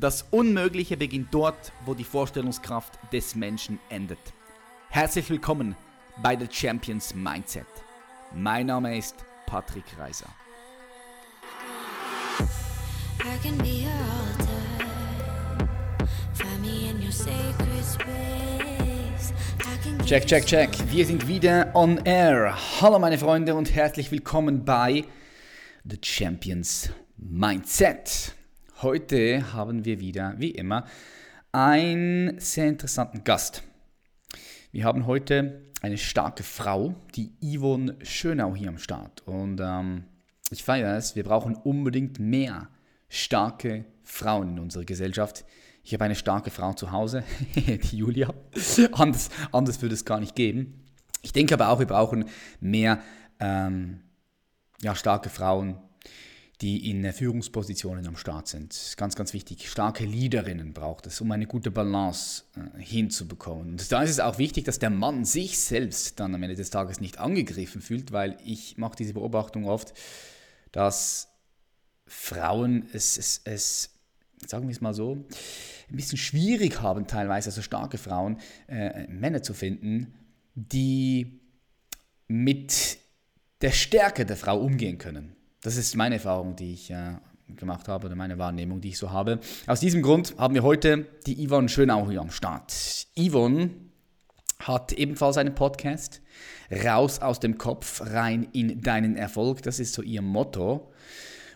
Das Unmögliche beginnt dort, wo die Vorstellungskraft des Menschen endet. Herzlich willkommen bei The Champions Mindset. Mein Name ist Patrick Reiser. Check, check, check. Wir sind wieder on air. Hallo meine Freunde und herzlich willkommen bei The Champions Mindset. Heute haben wir wieder, wie immer, einen sehr interessanten Gast. Wir haben heute eine starke Frau, die Yvonne Schönau hier am Start. Und ähm, ich feiere es, wir brauchen unbedingt mehr starke Frauen in unserer Gesellschaft. Ich habe eine starke Frau zu Hause, die Julia. anders, anders würde es gar nicht geben. Ich denke aber auch, wir brauchen mehr ähm, ja, starke Frauen, die in Führungspositionen am Start sind. Ganz, ganz wichtig. Starke Leaderinnen braucht es, um eine gute Balance äh, hinzubekommen. Und da ist es auch wichtig, dass der Mann sich selbst dann am Ende des Tages nicht angegriffen fühlt, weil ich mache diese Beobachtung oft, dass Frauen es, es, es sagen wir es mal so, ein bisschen schwierig haben teilweise, also starke Frauen, äh, Männer zu finden, die mit der Stärke der Frau umgehen können. Das ist meine Erfahrung, die ich äh, gemacht habe oder meine Wahrnehmung, die ich so habe. Aus diesem Grund haben wir heute die Yvonne Schönau hier am Start. Yvonne hat ebenfalls einen Podcast, Raus aus dem Kopf, rein in deinen Erfolg. Das ist so ihr Motto.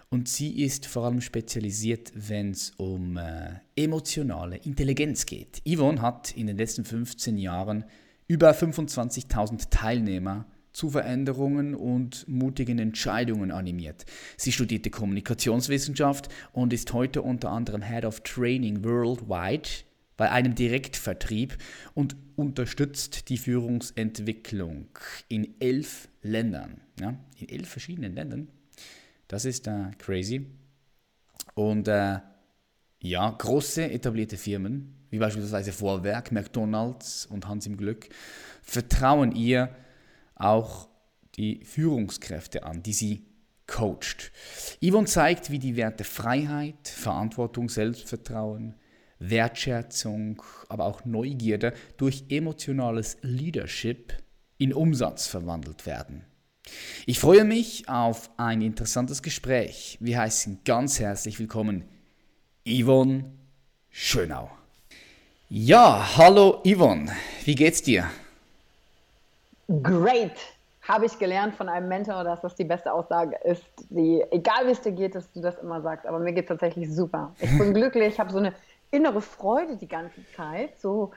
Und sie ist vor allem spezialisiert, wenn es um äh, emotionale Intelligenz geht. Yvonne hat in den letzten 15 Jahren über 25.000 Teilnehmer zu Veränderungen und mutigen Entscheidungen animiert. Sie studierte Kommunikationswissenschaft und ist heute unter anderem Head of Training Worldwide bei einem Direktvertrieb und unterstützt die Führungsentwicklung in elf Ländern. Ja, in elf verschiedenen Ländern. Das ist äh, crazy. Und äh, ja, große etablierte Firmen, wie beispielsweise Vorwerk, McDonald's und Hans im Glück, vertrauen ihr, auch die Führungskräfte an, die sie coacht. Yvonne zeigt, wie die Werte Freiheit, Verantwortung, Selbstvertrauen, Wertschätzung, aber auch Neugierde durch emotionales Leadership in Umsatz verwandelt werden. Ich freue mich auf ein interessantes Gespräch. Wir heißen ganz herzlich willkommen Yvonne Schönau. Ja, hallo Yvonne, wie geht's dir? Great, habe ich gelernt von einem Mentor, dass das die beste Aussage ist, die, egal wie es dir geht, dass du das immer sagst, aber mir geht es tatsächlich super. Ich bin glücklich, ich habe so eine innere Freude die ganze Zeit. So,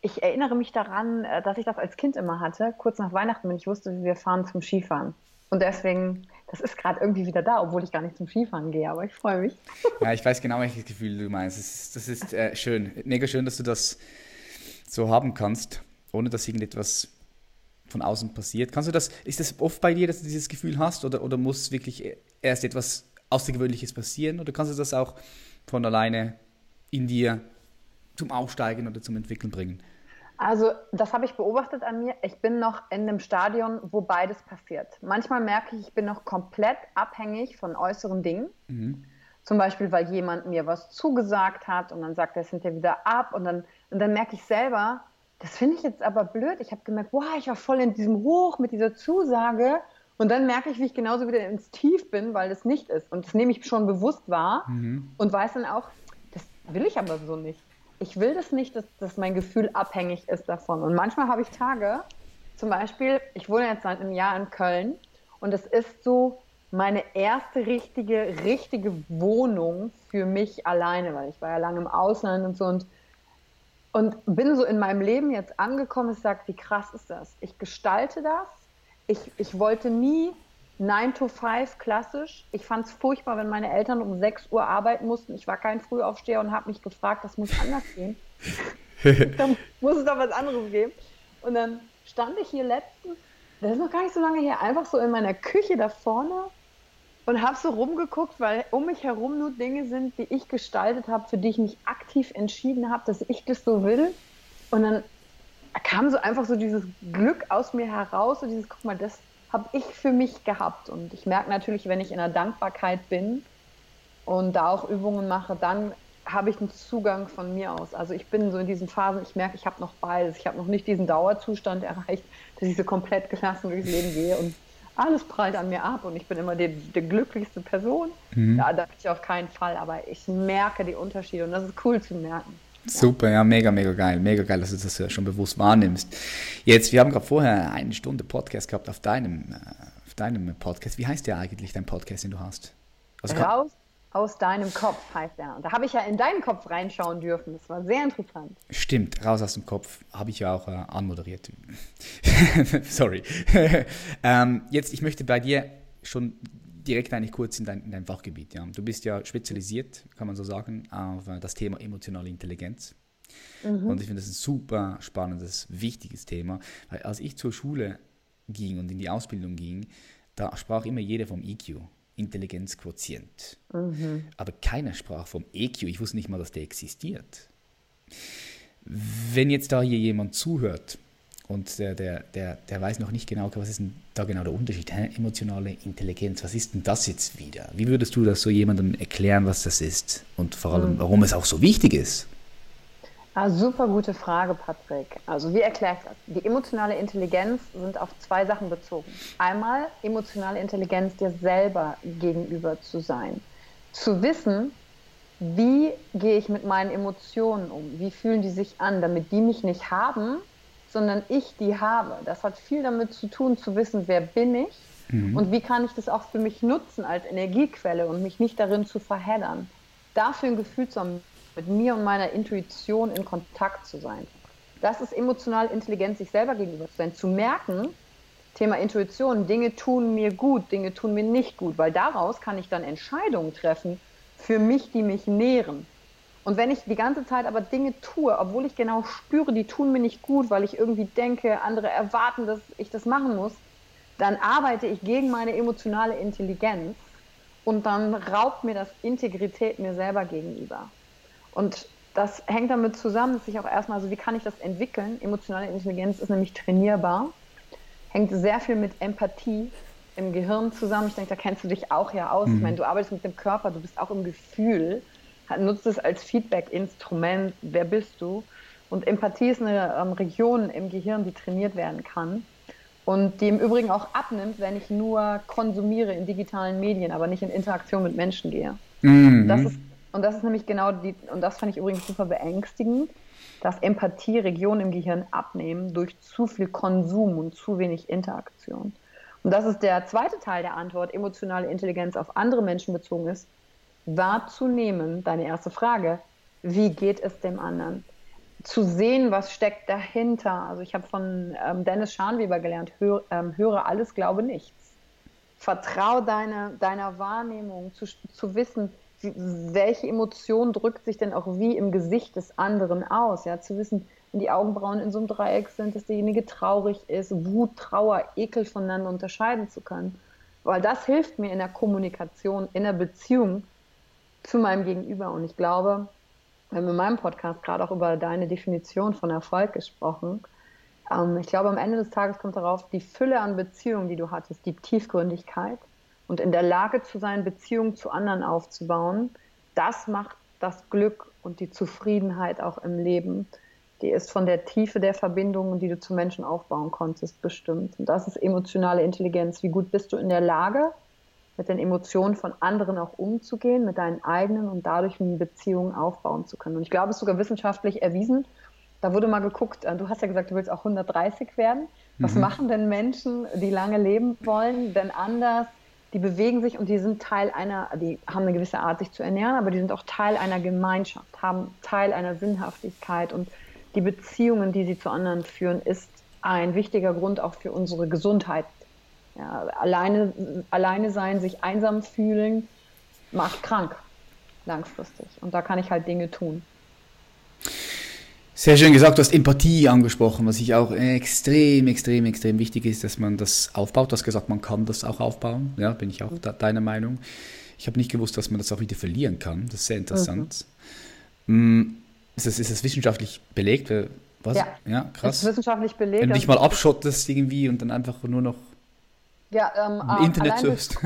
ich erinnere mich daran, äh, dass ich das als Kind immer hatte, kurz nach Weihnachten, wenn ich wusste, wir fahren zum Skifahren. Und deswegen, das ist gerade irgendwie wieder da, obwohl ich gar nicht zum Skifahren gehe, aber ich freue mich. Ja, ich weiß genau, welches Gefühl du meinst. Das ist, das ist äh, schön, mega schön, dass du das so haben kannst, ohne dass irgendetwas von außen passiert. Kannst du das, ist das oft bei dir, dass du dieses Gefühl hast oder, oder muss wirklich erst etwas Außergewöhnliches passieren oder kannst du das auch von alleine in dir zum Aufsteigen oder zum Entwickeln bringen? Also, das habe ich beobachtet an mir. Ich bin noch in einem Stadion, wo beides passiert. Manchmal merke ich, ich bin noch komplett abhängig von äußeren Dingen. Mhm. Zum Beispiel, weil jemand mir was zugesagt hat und dann sagt er es hinterher wieder ab und dann, und dann merke ich selber, das finde ich jetzt aber blöd. Ich habe gemerkt, wow, ich war voll in diesem Hoch mit dieser Zusage. Und dann merke ich, wie ich genauso wieder ins Tief bin, weil das nicht ist. Und das nehme ich schon bewusst wahr mhm. und weiß dann auch, das will ich aber so nicht. Ich will das nicht, dass, dass mein Gefühl abhängig ist davon. Und manchmal habe ich Tage, zum Beispiel, ich wohne jetzt seit einem Jahr in Köln und es ist so meine erste richtige, richtige Wohnung für mich alleine, weil ich war ja lange im Ausland und so und und bin so in meinem Leben jetzt angekommen, ich sage, wie krass ist das? Ich gestalte das. Ich, ich wollte nie 9 to 5 klassisch. Ich fand es furchtbar, wenn meine Eltern um 6 Uhr arbeiten mussten. Ich war kein Frühaufsteher und habe mich gefragt, das muss anders gehen. dann muss es doch was anderes geben. Und dann stand ich hier letztens, das ist noch gar nicht so lange her, einfach so in meiner Küche da vorne und habe so rumgeguckt, weil um mich herum nur Dinge sind, die ich gestaltet habe, für die ich mich aktiv entschieden habe, dass ich das so will. Und dann kam so einfach so dieses Glück aus mir heraus und dieses, guck mal, das habe ich für mich gehabt. Und ich merke natürlich, wenn ich in der Dankbarkeit bin und da auch Übungen mache, dann habe ich einen Zugang von mir aus. Also ich bin so in diesen Phasen, ich merke, ich habe noch beides. Ich habe noch nicht diesen Dauerzustand erreicht, dass ich so komplett gelassen durchs Leben gehe und alles prallt an mir ab und ich bin immer die, die glücklichste Person. Mhm. Ja, da bin ich auf keinen Fall, aber ich merke die Unterschiede und das ist cool zu merken. Super, ja, mega, mega geil. Mega geil, dass du das schon bewusst wahrnimmst. Jetzt, wir haben gerade vorher eine Stunde Podcast gehabt auf deinem, äh, auf deinem Podcast. Wie heißt der eigentlich, dein Podcast, den du hast? Also Raus aus deinem Kopf heißt er. Und da habe ich ja in deinen Kopf reinschauen dürfen. Das war sehr interessant. Stimmt, raus aus dem Kopf habe ich ja auch äh, anmoderiert. Sorry. ähm, jetzt, ich möchte bei dir schon direkt eigentlich kurz in dein, in dein Fachgebiet. Ja. Du bist ja spezialisiert, kann man so sagen, auf äh, das Thema emotionale Intelligenz. Mhm. Und ich finde das ein super spannendes, wichtiges Thema, weil als ich zur Schule ging und in die Ausbildung ging, da sprach immer jeder vom EQ, Intelligenzquotient. Mhm. Aber keiner sprach vom EQ, ich wusste nicht mal, dass der existiert. Wenn jetzt da hier jemand zuhört und der, der, der, der weiß noch nicht genau, was ist denn da genau der Unterschied? Hä? Emotionale Intelligenz, was ist denn das jetzt wieder? Wie würdest du das so jemandem erklären, was das ist und vor allem, mhm. warum es auch so wichtig ist? Ah, super gute Frage, Patrick. Also wie erkläre ich das? Die emotionale Intelligenz sind auf zwei Sachen bezogen. Einmal emotionale Intelligenz dir selber gegenüber zu sein. Zu wissen, wie gehe ich mit meinen Emotionen um? Wie fühlen die sich an, damit die mich nicht haben, sondern ich die habe. Das hat viel damit zu tun, zu wissen, wer bin ich mhm. und wie kann ich das auch für mich nutzen als Energiequelle und mich nicht darin zu verheddern. Dafür ein Gefühl zu haben, mit mir und meiner Intuition in Kontakt zu sein. Das ist emotional Intelligenz, sich selber gegenüber zu sein. Zu merken, Thema Intuition, Dinge tun mir gut, Dinge tun mir nicht gut, weil daraus kann ich dann Entscheidungen treffen für mich, die mich nähren. Und wenn ich die ganze Zeit aber Dinge tue, obwohl ich genau spüre, die tun mir nicht gut, weil ich irgendwie denke, andere erwarten, dass ich das machen muss, dann arbeite ich gegen meine emotionale Intelligenz und dann raubt mir das Integrität mir selber gegenüber. Und das hängt damit zusammen, dass ich auch erstmal, also wie kann ich das entwickeln? Emotionale Intelligenz ist nämlich trainierbar, hängt sehr viel mit Empathie im Gehirn zusammen. Ich denke, da kennst du dich auch ja aus. Mhm. Ich meine, du arbeitest mit dem Körper, du bist auch im Gefühl nutzt es als Feedback-Instrument, wer bist du? Und Empathie ist eine ähm, Region im Gehirn, die trainiert werden kann und die im Übrigen auch abnimmt, wenn ich nur konsumiere in digitalen Medien, aber nicht in Interaktion mit Menschen gehe. Mhm. Das ist, und das ist nämlich genau die, und das fand ich übrigens super beängstigend, dass Empathie-Regionen im Gehirn abnehmen durch zu viel Konsum und zu wenig Interaktion. Und das ist der zweite Teil der Antwort, emotionale Intelligenz auf andere Menschen bezogen ist, wahrzunehmen, deine erste Frage, wie geht es dem anderen? Zu sehen, was steckt dahinter. Also ich habe von ähm, Dennis Scharnweber gelernt, hör, ähm, höre alles, glaube nichts. Vertraue deine, deiner Wahrnehmung, zu, zu wissen, welche Emotion drückt sich denn auch wie im Gesicht des anderen aus. Ja? Zu wissen, wenn die Augenbrauen in so einem Dreieck sind, dass derjenige traurig ist, Wut, Trauer, Ekel voneinander unterscheiden zu können. Weil das hilft mir in der Kommunikation, in der Beziehung, zu meinem Gegenüber. Und ich glaube, wir haben in meinem Podcast gerade auch über deine Definition von Erfolg gesprochen. Ähm, ich glaube, am Ende des Tages kommt darauf, die Fülle an Beziehungen, die du hattest, die Tiefgründigkeit und in der Lage zu sein, Beziehungen zu anderen aufzubauen, das macht das Glück und die Zufriedenheit auch im Leben. Die ist von der Tiefe der Verbindungen, die du zu Menschen aufbauen konntest, bestimmt. Und das ist emotionale Intelligenz. Wie gut bist du in der Lage, mit den Emotionen von anderen auch umzugehen, mit deinen eigenen und dadurch eine Beziehung aufbauen zu können. Und ich glaube, es ist sogar wissenschaftlich erwiesen. Da wurde mal geguckt, äh, du hast ja gesagt, du willst auch 130 werden. Was mhm. machen denn Menschen, die lange leben wollen, denn anders? Die bewegen sich und die sind Teil einer, die haben eine gewisse Art, sich zu ernähren, aber die sind auch Teil einer Gemeinschaft, haben Teil einer Sinnhaftigkeit und die Beziehungen, die sie zu anderen führen, ist ein wichtiger Grund auch für unsere Gesundheit ja, alleine, alleine sein, sich einsam fühlen, macht krank langfristig. Und da kann ich halt Dinge tun. Sehr schön gesagt, du hast Empathie angesprochen, was ich auch extrem, extrem, extrem wichtig ist, dass man das aufbaut. Du hast gesagt, man kann das auch aufbauen. Ja, bin ich auch de deiner Meinung. Ich habe nicht gewusst, dass man das auch wieder verlieren kann. Das ist sehr interessant. Mhm. Ist, das, ist das wissenschaftlich belegt? Was? Ja, ja krass. Ist wissenschaftlich belegt. Wenn du dich mal abschottest irgendwie und dann einfach nur noch ja, ähm, Im Internet surfst.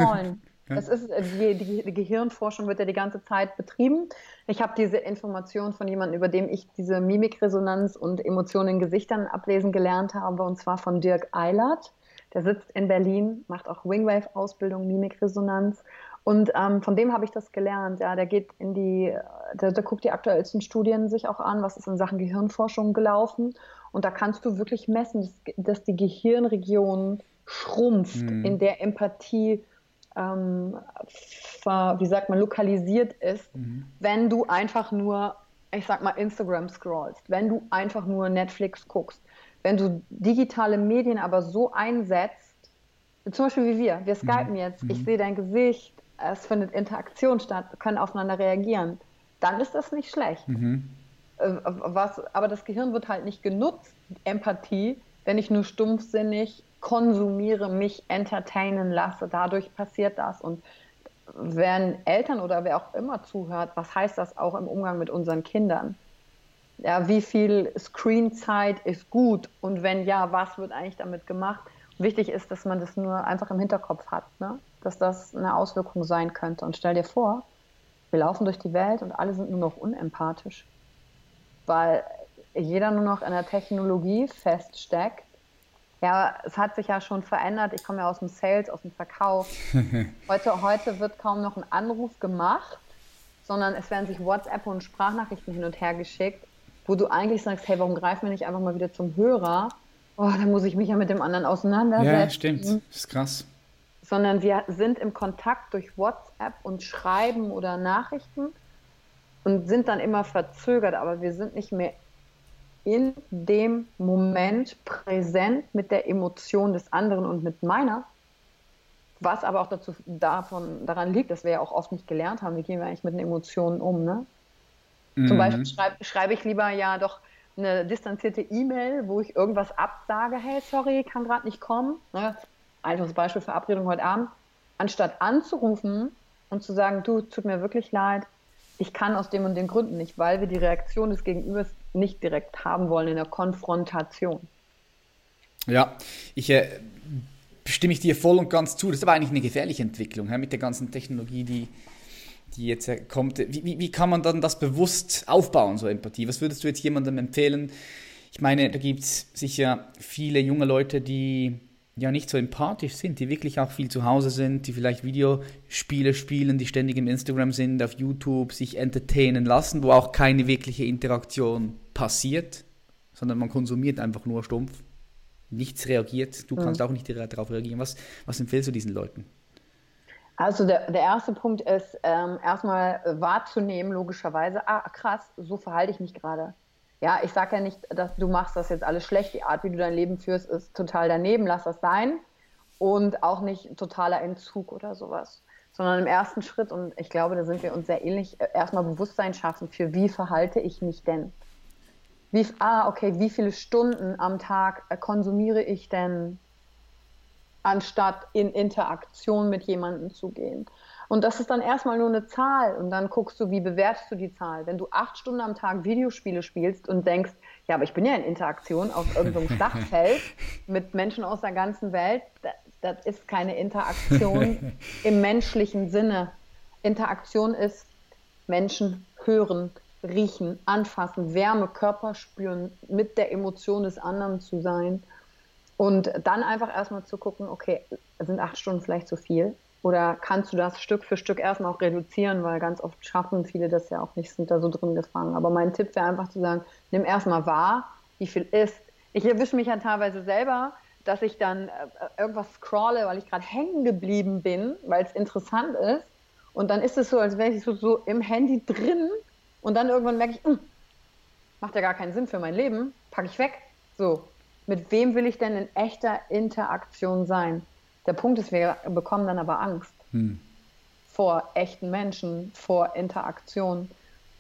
Das ist, äh, die, die, die, Gehirnforschung wird ja die ganze Zeit betrieben. Ich habe diese Information von jemandem, über dem ich diese Mimikresonanz und Emotionen in Gesichtern ablesen gelernt habe, und zwar von Dirk Eilert. Der sitzt in Berlin, macht auch Wingwave-Ausbildung, Mimikresonanz. Und ähm, von dem habe ich das gelernt. Ja, der geht in die, der, der, guckt die aktuellsten Studien sich auch an, was ist in Sachen Gehirnforschung gelaufen. Und da kannst du wirklich messen, dass, dass die Gehirnregion schrumpft, mhm. in der Empathie, ähm, ver, wie sagt man, lokalisiert ist, mhm. wenn du einfach nur, ich sag mal, Instagram scrollst, wenn du einfach nur Netflix guckst, wenn du digitale Medien aber so einsetzt, zum Beispiel wie wir, wir skypen mhm. jetzt, ich mhm. sehe dein Gesicht, es findet Interaktion statt, wir können aufeinander reagieren, dann ist das nicht schlecht. Mhm. Äh, was, aber das Gehirn wird halt nicht genutzt, Empathie, wenn ich nur stumpfsinnig konsumiere, mich entertainen lasse. Dadurch passiert das. Und wenn Eltern oder wer auch immer zuhört, was heißt das auch im Umgang mit unseren Kindern? Ja, wie viel Screenzeit ist gut und wenn ja, was wird eigentlich damit gemacht? Wichtig ist, dass man das nur einfach im Hinterkopf hat, ne? dass das eine Auswirkung sein könnte. Und stell dir vor, wir laufen durch die Welt und alle sind nur noch unempathisch, weil jeder nur noch in der Technologie feststeckt. Ja, es hat sich ja schon verändert. Ich komme ja aus dem Sales, aus dem Verkauf. Heute, heute wird kaum noch ein Anruf gemacht, sondern es werden sich WhatsApp und Sprachnachrichten hin und her geschickt, wo du eigentlich sagst, hey, warum greifen wir nicht einfach mal wieder zum Hörer? Oh, da muss ich mich ja mit dem anderen auseinandersetzen. Ja, stimmt. Das ist krass sondern wir sind im Kontakt durch WhatsApp und Schreiben oder Nachrichten und sind dann immer verzögert, aber wir sind nicht mehr in dem Moment präsent mit der Emotion des anderen und mit meiner. Was aber auch dazu, davon, daran liegt, dass wir ja auch oft nicht gelernt haben, wie gehen wir eigentlich mit den Emotionen um. Ne? Mhm. Zum Beispiel schreibe schreib ich lieber ja doch eine distanzierte E-Mail, wo ich irgendwas absage, hey, sorry, kann gerade nicht kommen. Ne? einfaches Beispiel, Verabredung heute Abend, anstatt anzurufen und zu sagen, du, tut mir wirklich leid, ich kann aus dem und den Gründen nicht, weil wir die Reaktion des Gegenübers nicht direkt haben wollen in der Konfrontation. Ja, ich äh, stimme ich dir voll und ganz zu. Das ist aber eigentlich eine gefährliche Entwicklung ja, mit der ganzen Technologie, die, die jetzt äh, kommt. Wie, wie, wie, kann man dann das bewusst aufbauen, so Empathie? Was würdest du jetzt jemandem empfehlen? Ich meine, da gibt es sicher viele junge Leute, die ja nicht so empathisch sind, die wirklich auch viel zu Hause sind, die vielleicht Videospiele spielen, die ständig im Instagram sind, auf YouTube, sich entertainen lassen, wo auch keine wirkliche Interaktion passiert, sondern man konsumiert einfach nur stumpf, nichts reagiert, du kannst mhm. auch nicht darauf reagieren. Was, was empfiehlst du diesen Leuten? Also der, der erste Punkt ist ähm, erstmal wahrzunehmen, logischerweise, ah krass, so verhalte ich mich gerade ja, ich sage ja nicht, dass du machst das jetzt alles schlecht. Die Art, wie du dein Leben führst, ist total daneben. Lass das sein. Und auch nicht totaler Entzug oder sowas. Sondern im ersten Schritt, und ich glaube, da sind wir uns sehr ähnlich, erstmal Bewusstsein schaffen für, wie verhalte ich mich denn? Wie, ah, okay, wie viele Stunden am Tag konsumiere ich denn, anstatt in Interaktion mit jemandem zu gehen? Und das ist dann erstmal nur eine Zahl und dann guckst du, wie bewertest du die Zahl. Wenn du acht Stunden am Tag Videospiele spielst und denkst, ja, aber ich bin ja in Interaktion auf irgendeinem Schlachtfeld mit Menschen aus der ganzen Welt, das, das ist keine Interaktion im menschlichen Sinne. Interaktion ist Menschen hören, riechen, anfassen, Wärme, Körper spüren, mit der Emotion des anderen zu sein. Und dann einfach erstmal zu gucken, okay, sind acht Stunden vielleicht zu viel? Oder kannst du das Stück für Stück erstmal auch reduzieren, weil ganz oft schaffen viele das ja auch nicht, sind da so drin gefangen. Aber mein Tipp wäre einfach zu sagen, nimm erstmal wahr, wie viel ist. Ich erwische mich ja teilweise selber, dass ich dann äh, irgendwas scrolle, weil ich gerade hängen geblieben bin, weil es interessant ist. Und dann ist es so, als wäre ich so, so im Handy drin und dann irgendwann merke ich, hm, macht ja gar keinen Sinn für mein Leben, packe ich weg. So, mit wem will ich denn in echter Interaktion sein? Der Punkt ist, wir bekommen dann aber Angst hm. vor echten Menschen, vor Interaktion.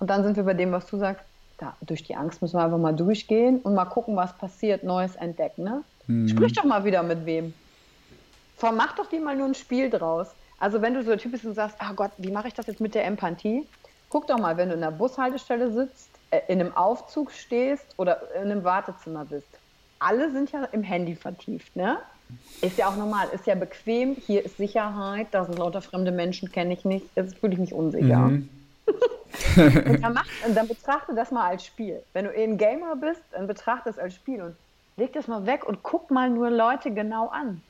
Und dann sind wir bei dem, was du sagst, da, durch die Angst müssen wir einfach mal durchgehen und mal gucken, was passiert, Neues entdecken. Ne? Hm. Sprich doch mal wieder mit wem. Mach doch dir mal nur ein Spiel draus. Also wenn du so der Typ bist und sagst, ah Gott, wie mache ich das jetzt mit der Empathie? Guck doch mal, wenn du in der Bushaltestelle sitzt, äh, in einem Aufzug stehst oder in einem Wartezimmer bist. Alle sind ja im Handy vertieft, ne? Ist ja auch normal, ist ja bequem, hier ist Sicherheit, da sind lauter fremde Menschen, kenne ich nicht, jetzt fühle ich mich unsicher. Mhm. und, dann mach, und dann betrachte das mal als Spiel. Wenn du eh ein Gamer bist, dann betrachte es als Spiel und leg das mal weg und guck mal nur Leute genau an.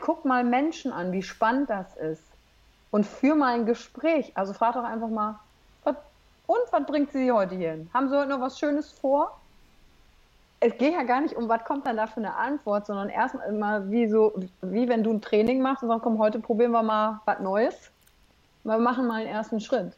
Guck mal Menschen an, wie spannend das ist. Und führ mal ein Gespräch. Also frag doch einfach mal, was, und was bringt sie heute hier hin? Haben sie heute noch was Schönes vor? es geht ja gar nicht um, was kommt dann da für eine Antwort, sondern erstmal wie so, wie wenn du ein Training machst und sagst, komm, heute probieren wir mal was Neues. Wir machen mal einen ersten Schritt.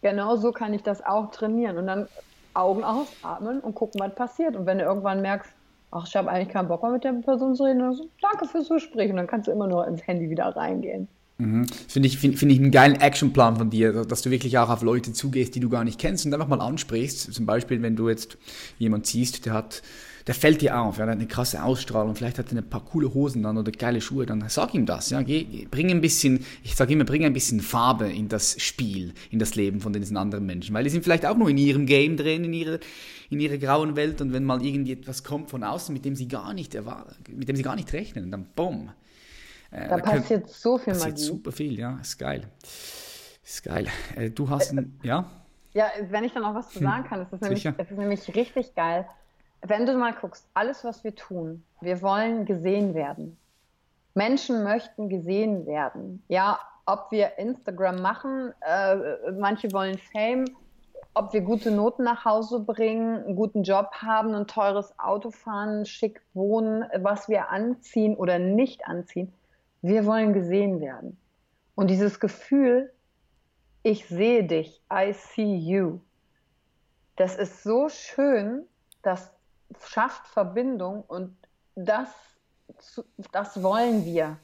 Genau so kann ich das auch trainieren und dann Augen ausatmen und gucken, was passiert. Und wenn du irgendwann merkst, ach, ich habe eigentlich keinen Bock mehr mit der Person zu reden, dann so, danke fürs Gespräch und dann kannst du immer nur ins Handy wieder reingehen. Mhm. Finde ich, find, find ich einen geilen Actionplan von dir, dass du wirklich auch auf Leute zugehst, die du gar nicht kennst und einfach mal ansprichst. Zum Beispiel, wenn du jetzt jemand siehst, der hat, der fällt dir auf, ja, der hat eine krasse Ausstrahlung, vielleicht hat er ein paar coole Hosen dann oder geile Schuhe, dann sag ihm das, ja, geh, bring ein bisschen, ich sage immer, bring ein bisschen Farbe in das Spiel, in das Leben von diesen anderen Menschen, weil die sind vielleicht auch nur in ihrem Game drin, in ihrer, in ihrer grauen Welt und wenn mal irgendetwas kommt von außen, mit dem sie gar nicht mit dem sie gar nicht rechnen, dann bumm, äh, da, da passiert kann, so viel passiert Magie. super viel, ja, ist geil. Ist geil. Äh, du hast ein, ja? Ja, wenn ich dann auch was zu hm. sagen kann, ist es, nämlich, es ist nämlich richtig geil. Wenn du mal guckst, alles, was wir tun, wir wollen gesehen werden. Menschen möchten gesehen werden. Ja, ob wir Instagram machen, äh, manche wollen Fame, ob wir gute Noten nach Hause bringen, einen guten Job haben, ein teures Auto fahren, schick wohnen, was wir anziehen oder nicht anziehen. Wir wollen gesehen werden. Und dieses Gefühl, ich sehe dich, I see you, das ist so schön, das schafft Verbindung und das, das wollen wir.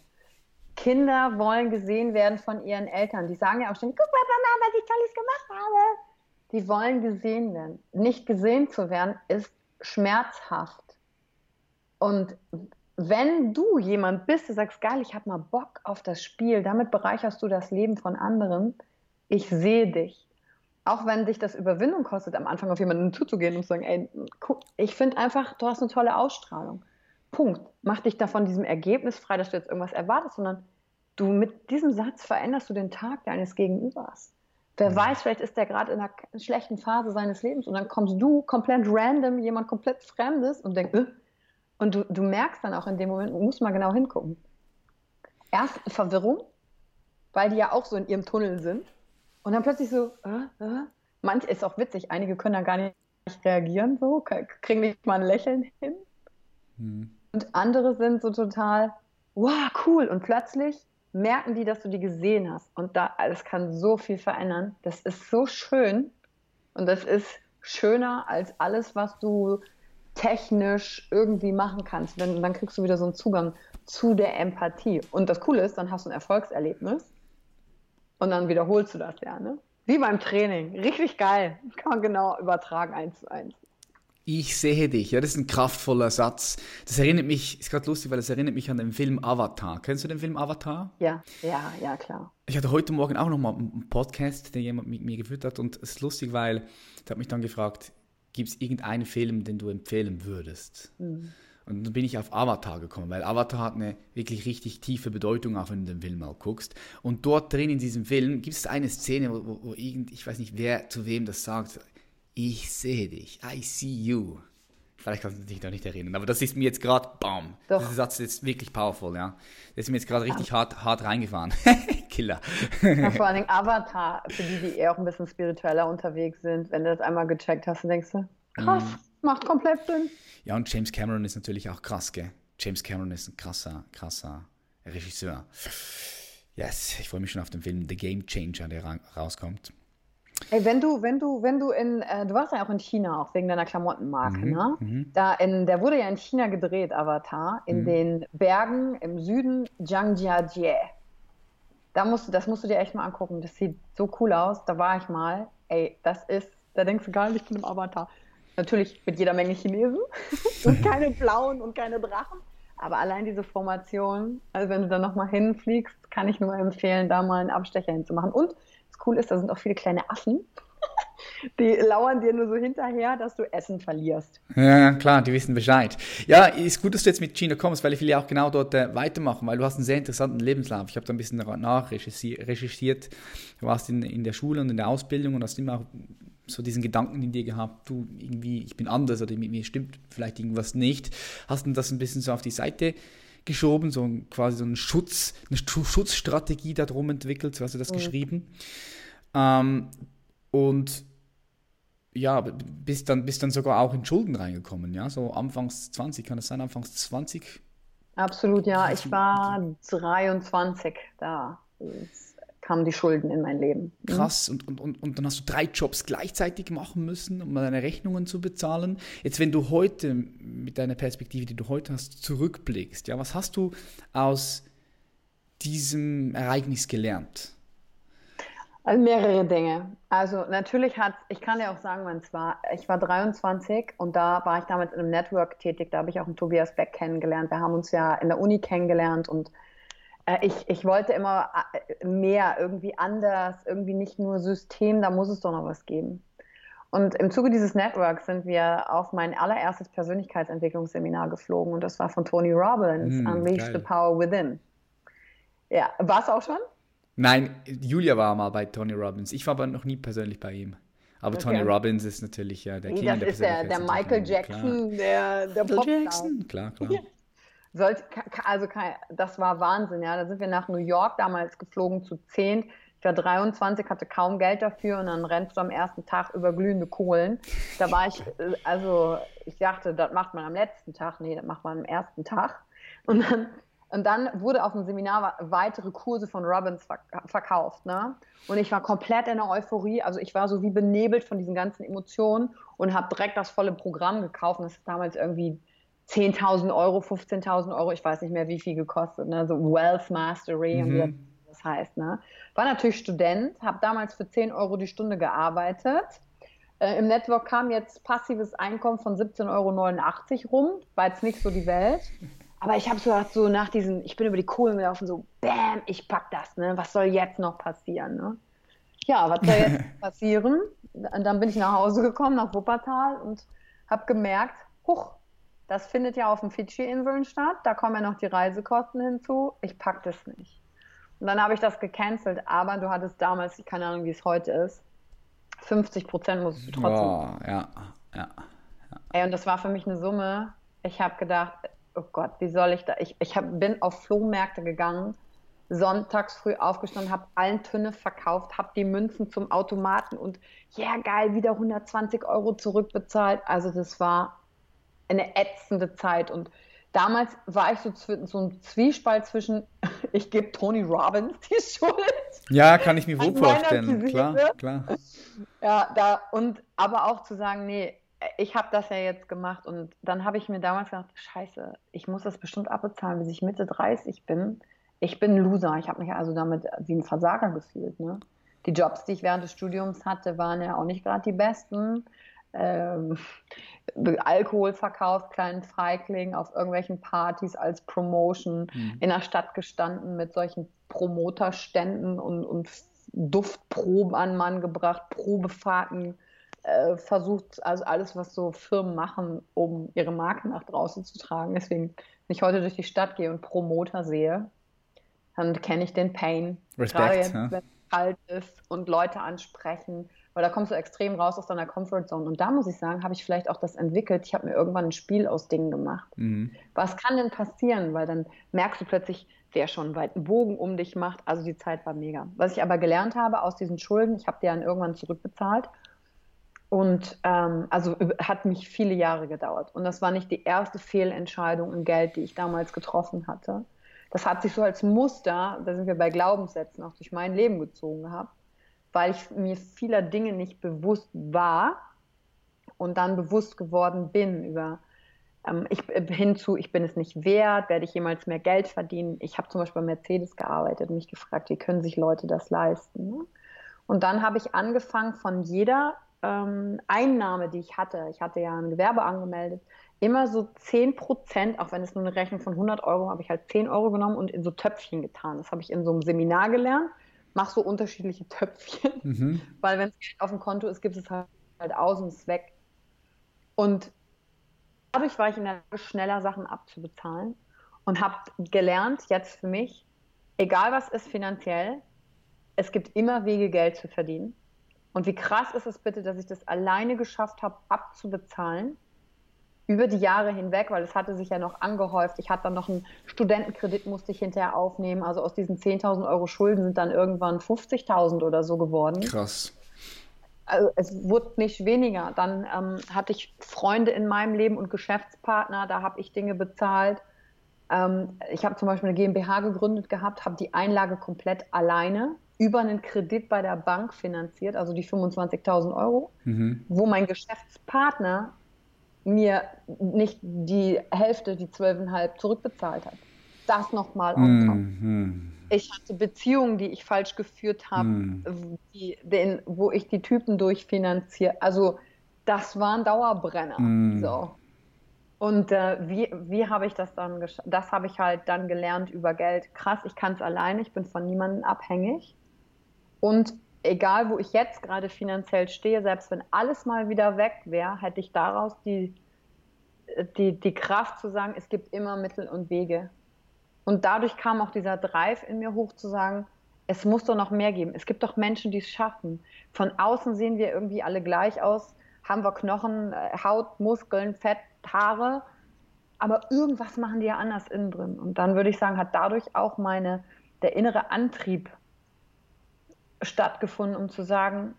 Kinder wollen gesehen werden von ihren Eltern. Die sagen ja auch ständig, guck mal, Mama, was ich Tolles gemacht habe. Die wollen gesehen werden. Nicht gesehen zu werden ist schmerzhaft. Und wenn du jemand bist, du sagst, geil, ich habe mal Bock auf das Spiel, damit bereicherst du das Leben von anderen, ich sehe dich. Auch wenn dich das Überwindung kostet, am Anfang auf jemanden zuzugehen und zu sagen, ey, guck, ich finde einfach, du hast eine tolle Ausstrahlung. Punkt. Mach dich davon diesem Ergebnis frei, dass du jetzt irgendwas erwartest, sondern du mit diesem Satz veränderst du den Tag deines Gegenübers. Wer mhm. weiß, vielleicht ist der gerade in einer schlechten Phase seines Lebens und dann kommst du komplett random, jemand komplett Fremdes und denkst, äh, und du, du merkst dann auch in dem Moment, du musst mal genau hingucken. Erst Verwirrung, weil die ja auch so in ihrem Tunnel sind. Und dann plötzlich so, äh, äh. manch ist auch witzig, einige können da gar nicht reagieren, so, kriegen nicht mal ein Lächeln hin. Hm. Und andere sind so total, wow, cool. Und plötzlich merken die, dass du die gesehen hast. Und da, das kann so viel verändern. Das ist so schön. Und das ist schöner als alles, was du technisch irgendwie machen kannst, denn dann kriegst du wieder so einen Zugang zu der Empathie. Und das Coole ist, dann hast du ein Erfolgserlebnis und dann wiederholst du das ja, ne? Wie beim Training. Richtig geil. Kann man genau übertragen, eins zu eins. Ich sehe dich. Ja, das ist ein kraftvoller Satz. Das erinnert mich, ist gerade lustig, weil das erinnert mich an den Film Avatar. Kennst du den Film Avatar? Ja, ja, ja, klar. Ich hatte heute Morgen auch nochmal einen Podcast, den jemand mit mir geführt hat. Und es ist lustig, weil der hat mich dann gefragt, gibt es irgendeinen Film, den du empfehlen würdest? Mhm. Und dann bin ich auf Avatar gekommen, weil Avatar hat eine wirklich richtig tiefe Bedeutung, auch wenn du den Film mal guckst. Und dort drin in diesem Film gibt es eine Szene, wo, wo, wo irgend, ich weiß nicht, wer zu wem das sagt, ich sehe dich, I see you. Vielleicht kannst du dich da nicht erinnern, aber das ist mir jetzt gerade, bam, Doch. dieser Satz ist wirklich powerful, ja. Der ist mir jetzt gerade richtig hart, hart reingefahren. Killer. Ja, vor allen Dingen Avatar, für die, die eher auch ein bisschen spiritueller unterwegs sind, wenn du das einmal gecheckt hast, dann denkst du, krass, mm. macht komplett Sinn. Ja, und James Cameron ist natürlich auch krass, gell? James Cameron ist ein krasser, krasser Regisseur. Yes, ich freue mich schon auf den Film The Game Changer, der ra rauskommt. Ey, wenn du, wenn du, wenn du in, äh, du warst ja auch in China, auch wegen deiner Klamottenmarke, mhm, ne? Mhm. Da in, der wurde ja in China gedreht, Avatar, in mhm. den Bergen im Süden Zhangjiajie. Da musst du, das musst du dir echt mal angucken. Das sieht so cool aus. Da war ich mal. Ey, das ist, da denkst du gar nicht, ich bin Avatar. Natürlich mit jeder Menge Chinesen und keine blauen und keine Drachen. Aber allein diese Formation, also wenn du da nochmal hinfliegst, kann ich nur empfehlen, da mal einen Abstecher hinzumachen. Und cool ist, da sind auch viele kleine Affen. Die lauern dir nur so hinterher, dass du Essen verlierst. Ja, klar, die wissen Bescheid. Ja, ist gut, dass du jetzt mit Gina kommst, weil ich will ja auch genau dort äh, weitermachen, weil du hast einen sehr interessanten Lebenslauf. Ich habe da ein bisschen nachrecherchiert. Du warst in, in der Schule und in der Ausbildung und hast immer auch so diesen Gedanken in dir gehabt, du irgendwie, ich bin anders oder mit mir stimmt vielleicht irgendwas nicht. Hast du das ein bisschen so auf die Seite geschoben, so quasi so einen Schutz, eine Schutzstrategie darum entwickelt, so hast du das mhm. geschrieben. Ähm, und ja, bist dann, bist dann sogar auch in Schulden reingekommen, ja, so anfangs 20, kann das sein, anfangs 20? Absolut, ja, ich war 23 da kamen die Schulden in mein Leben. Mhm. Krass, und, und, und, und dann hast du drei Jobs gleichzeitig machen müssen, um deine Rechnungen zu bezahlen. Jetzt, wenn du heute mit deiner Perspektive, die du heute hast, zurückblickst, ja, was hast du aus diesem Ereignis gelernt? Also mehrere Dinge. Also natürlich hat, ich kann dir auch sagen, wann es war. Ich war 23 und da war ich damals in einem Network tätig. Da habe ich auch einen Tobias Beck kennengelernt. Wir haben uns ja in der Uni kennengelernt und äh, ich, ich wollte immer äh, mehr, irgendwie anders, irgendwie nicht nur System, da muss es doch noch was geben. Und im Zuge dieses Networks sind wir auf mein allererstes Persönlichkeitsentwicklungsseminar geflogen und das war von Tony Robbins, mm, Unleash geil. the Power Within. Ja, war es auch schon? Nein, Julia war mal bei Tony Robbins. Ich war aber noch nie persönlich bei ihm. Aber okay. Tony Robbins ist natürlich ja der King Das der ist der, der Michael Jackson, klar. der, der Michael Jackson, klar, klar. Sollte, also das war Wahnsinn, ja. Da sind wir nach New York damals geflogen zu zehn. Ich war 23, hatte kaum Geld dafür und dann rennst du am ersten Tag über glühende Kohlen. Da war ich, äh, also ich dachte, das macht man am letzten Tag. Nee, das macht man am ersten Tag. Und dann, und dann wurde auf dem Seminar weitere Kurse von Robbins verkauft. Ne? Und ich war komplett in der Euphorie. Also ich war so wie benebelt von diesen ganzen Emotionen und habe direkt das volle Programm gekauft. Und das ist damals irgendwie 10.000 Euro, 15.000 Euro, ich weiß nicht mehr, wie viel gekostet, ne? so Wealth Mastery mhm. und wie das heißt. Ne? War natürlich Student, habe damals für 10 Euro die Stunde gearbeitet. Äh, Im Network kam jetzt passives Einkommen von 17,89 Euro rum, war jetzt nicht so die Welt. Aber ich habe so gedacht, so nach diesem, ich bin über die Kohlen gelaufen, so, bam, ich pack das, ne? Was soll jetzt noch passieren, ne? Ja, was soll jetzt passieren? Und dann bin ich nach Hause gekommen, nach Wuppertal und habe gemerkt, huch, das findet ja auf den Fidschi-Inseln statt. Da kommen ja noch die Reisekosten hinzu. Ich packe das nicht. Und dann habe ich das gecancelt. Aber du hattest damals, keine Ahnung, wie es heute ist, 50 Prozent musst du trotzdem. Oh, ja, ja, ja. Ey, und das war für mich eine Summe. Ich habe gedacht, oh Gott, wie soll ich da? Ich, ich hab, bin auf Flohmärkte gegangen, sonntags früh aufgestanden, habe allen Tünne verkauft, habe die Münzen zum Automaten und ja, geil, wieder 120 Euro zurückbezahlt. Also das war eine ätzende Zeit. Und damals war ich so, so ein Zwiespalt zwischen, ich gebe Tony Robbins die Schuld. Ja, kann ich mir wohl vorstellen. Klar, klar. Ja, da, und aber auch zu sagen, nee, ich habe das ja jetzt gemacht und dann habe ich mir damals gedacht, scheiße, ich muss das bestimmt abbezahlen, bis ich Mitte 30 bin. Ich bin ein Loser. Ich habe mich also damit wie ein Versager gefühlt. Ne? Die Jobs, die ich während des Studiums hatte, waren ja auch nicht gerade die besten ähm, Alkohol verkauft, kleinen Feigling auf irgendwelchen Partys als Promotion, mhm. in der Stadt gestanden mit solchen Promoterständen und, und Duftproben an Mann gebracht, Probefahrten äh, versucht, also alles, was so Firmen machen, um ihre Marke nach draußen zu tragen. Deswegen, wenn ich heute durch die Stadt gehe und Promoter sehe, dann kenne ich den Pain. Respekt, Gerade jetzt, ja. wenn es kalt ist und Leute ansprechen weil da kommst du extrem raus aus deiner Comfortzone. Und da muss ich sagen, habe ich vielleicht auch das entwickelt. Ich habe mir irgendwann ein Spiel aus Dingen gemacht. Mhm. Was kann denn passieren? Weil dann merkst du plötzlich, wer schon einen weiten Bogen um dich macht. Also die Zeit war mega. Was ich aber gelernt habe aus diesen Schulden, ich habe die dann irgendwann zurückbezahlt. Und ähm, also hat mich viele Jahre gedauert. Und das war nicht die erste Fehlentscheidung im Geld, die ich damals getroffen hatte. Das hat sich so als Muster, da sind wir bei Glaubenssätzen, auch durch mein Leben gezogen gehabt weil ich mir vieler Dinge nicht bewusst war und dann bewusst geworden bin über ähm, ich, äh, hinzu, ich bin es nicht wert, werde ich jemals mehr Geld verdienen. Ich habe zum Beispiel bei Mercedes gearbeitet und mich gefragt, wie können sich Leute das leisten. Ne? Und dann habe ich angefangen von jeder ähm, Einnahme, die ich hatte, ich hatte ja ein Gewerbe angemeldet, immer so 10 Prozent, auch wenn es nur eine Rechnung von 100 Euro, habe ich halt 10 Euro genommen und in so Töpfchen getan. Das habe ich in so einem Seminar gelernt mache so unterschiedliche Töpfchen, mhm. weil wenn es Geld auf dem Konto ist, gibt es halt, halt aus und ist weg. Und dadurch war ich in der Lage, schneller Sachen abzubezahlen und habe gelernt, jetzt für mich, egal was ist finanziell, es gibt immer Wege, Geld zu verdienen. Und wie krass ist es bitte, dass ich das alleine geschafft habe, abzubezahlen über die Jahre hinweg, weil es hatte sich ja noch angehäuft. Ich hatte dann noch einen Studentenkredit, musste ich hinterher aufnehmen. Also aus diesen 10.000 Euro Schulden sind dann irgendwann 50.000 oder so geworden. Krass. Also es wurde nicht weniger. Dann ähm, hatte ich Freunde in meinem Leben und Geschäftspartner, da habe ich Dinge bezahlt. Ähm, ich habe zum Beispiel eine GmbH gegründet gehabt, habe die Einlage komplett alleine über einen Kredit bei der Bank finanziert, also die 25.000 Euro, mhm. wo mein Geschäftspartner mir nicht die Hälfte, die 12,5 zurückbezahlt hat. Das nochmal. Mhm. Ich hatte Beziehungen, die ich falsch geführt habe, mhm. wo ich die Typen durchfinanziere. Also das war ein Dauerbrenner. Mhm. So. Und äh, wie, wie habe ich das dann geschafft? Das habe ich halt dann gelernt über Geld. Krass, ich kann es alleine, ich bin von niemandem abhängig. Und egal, wo ich jetzt gerade finanziell stehe, selbst wenn alles mal wieder weg wäre, hätte ich daraus die, die, die Kraft zu sagen, es gibt immer Mittel und Wege. Und dadurch kam auch dieser Drive in mir hoch zu sagen, es muss doch noch mehr geben. Es gibt doch Menschen, die es schaffen. Von außen sehen wir irgendwie alle gleich aus, haben wir Knochen, äh, Haut, Muskeln, Fett, Haare, aber irgendwas machen die ja anders innen drin. Und dann würde ich sagen, hat dadurch auch meine, der innere Antrieb stattgefunden, um zu sagen,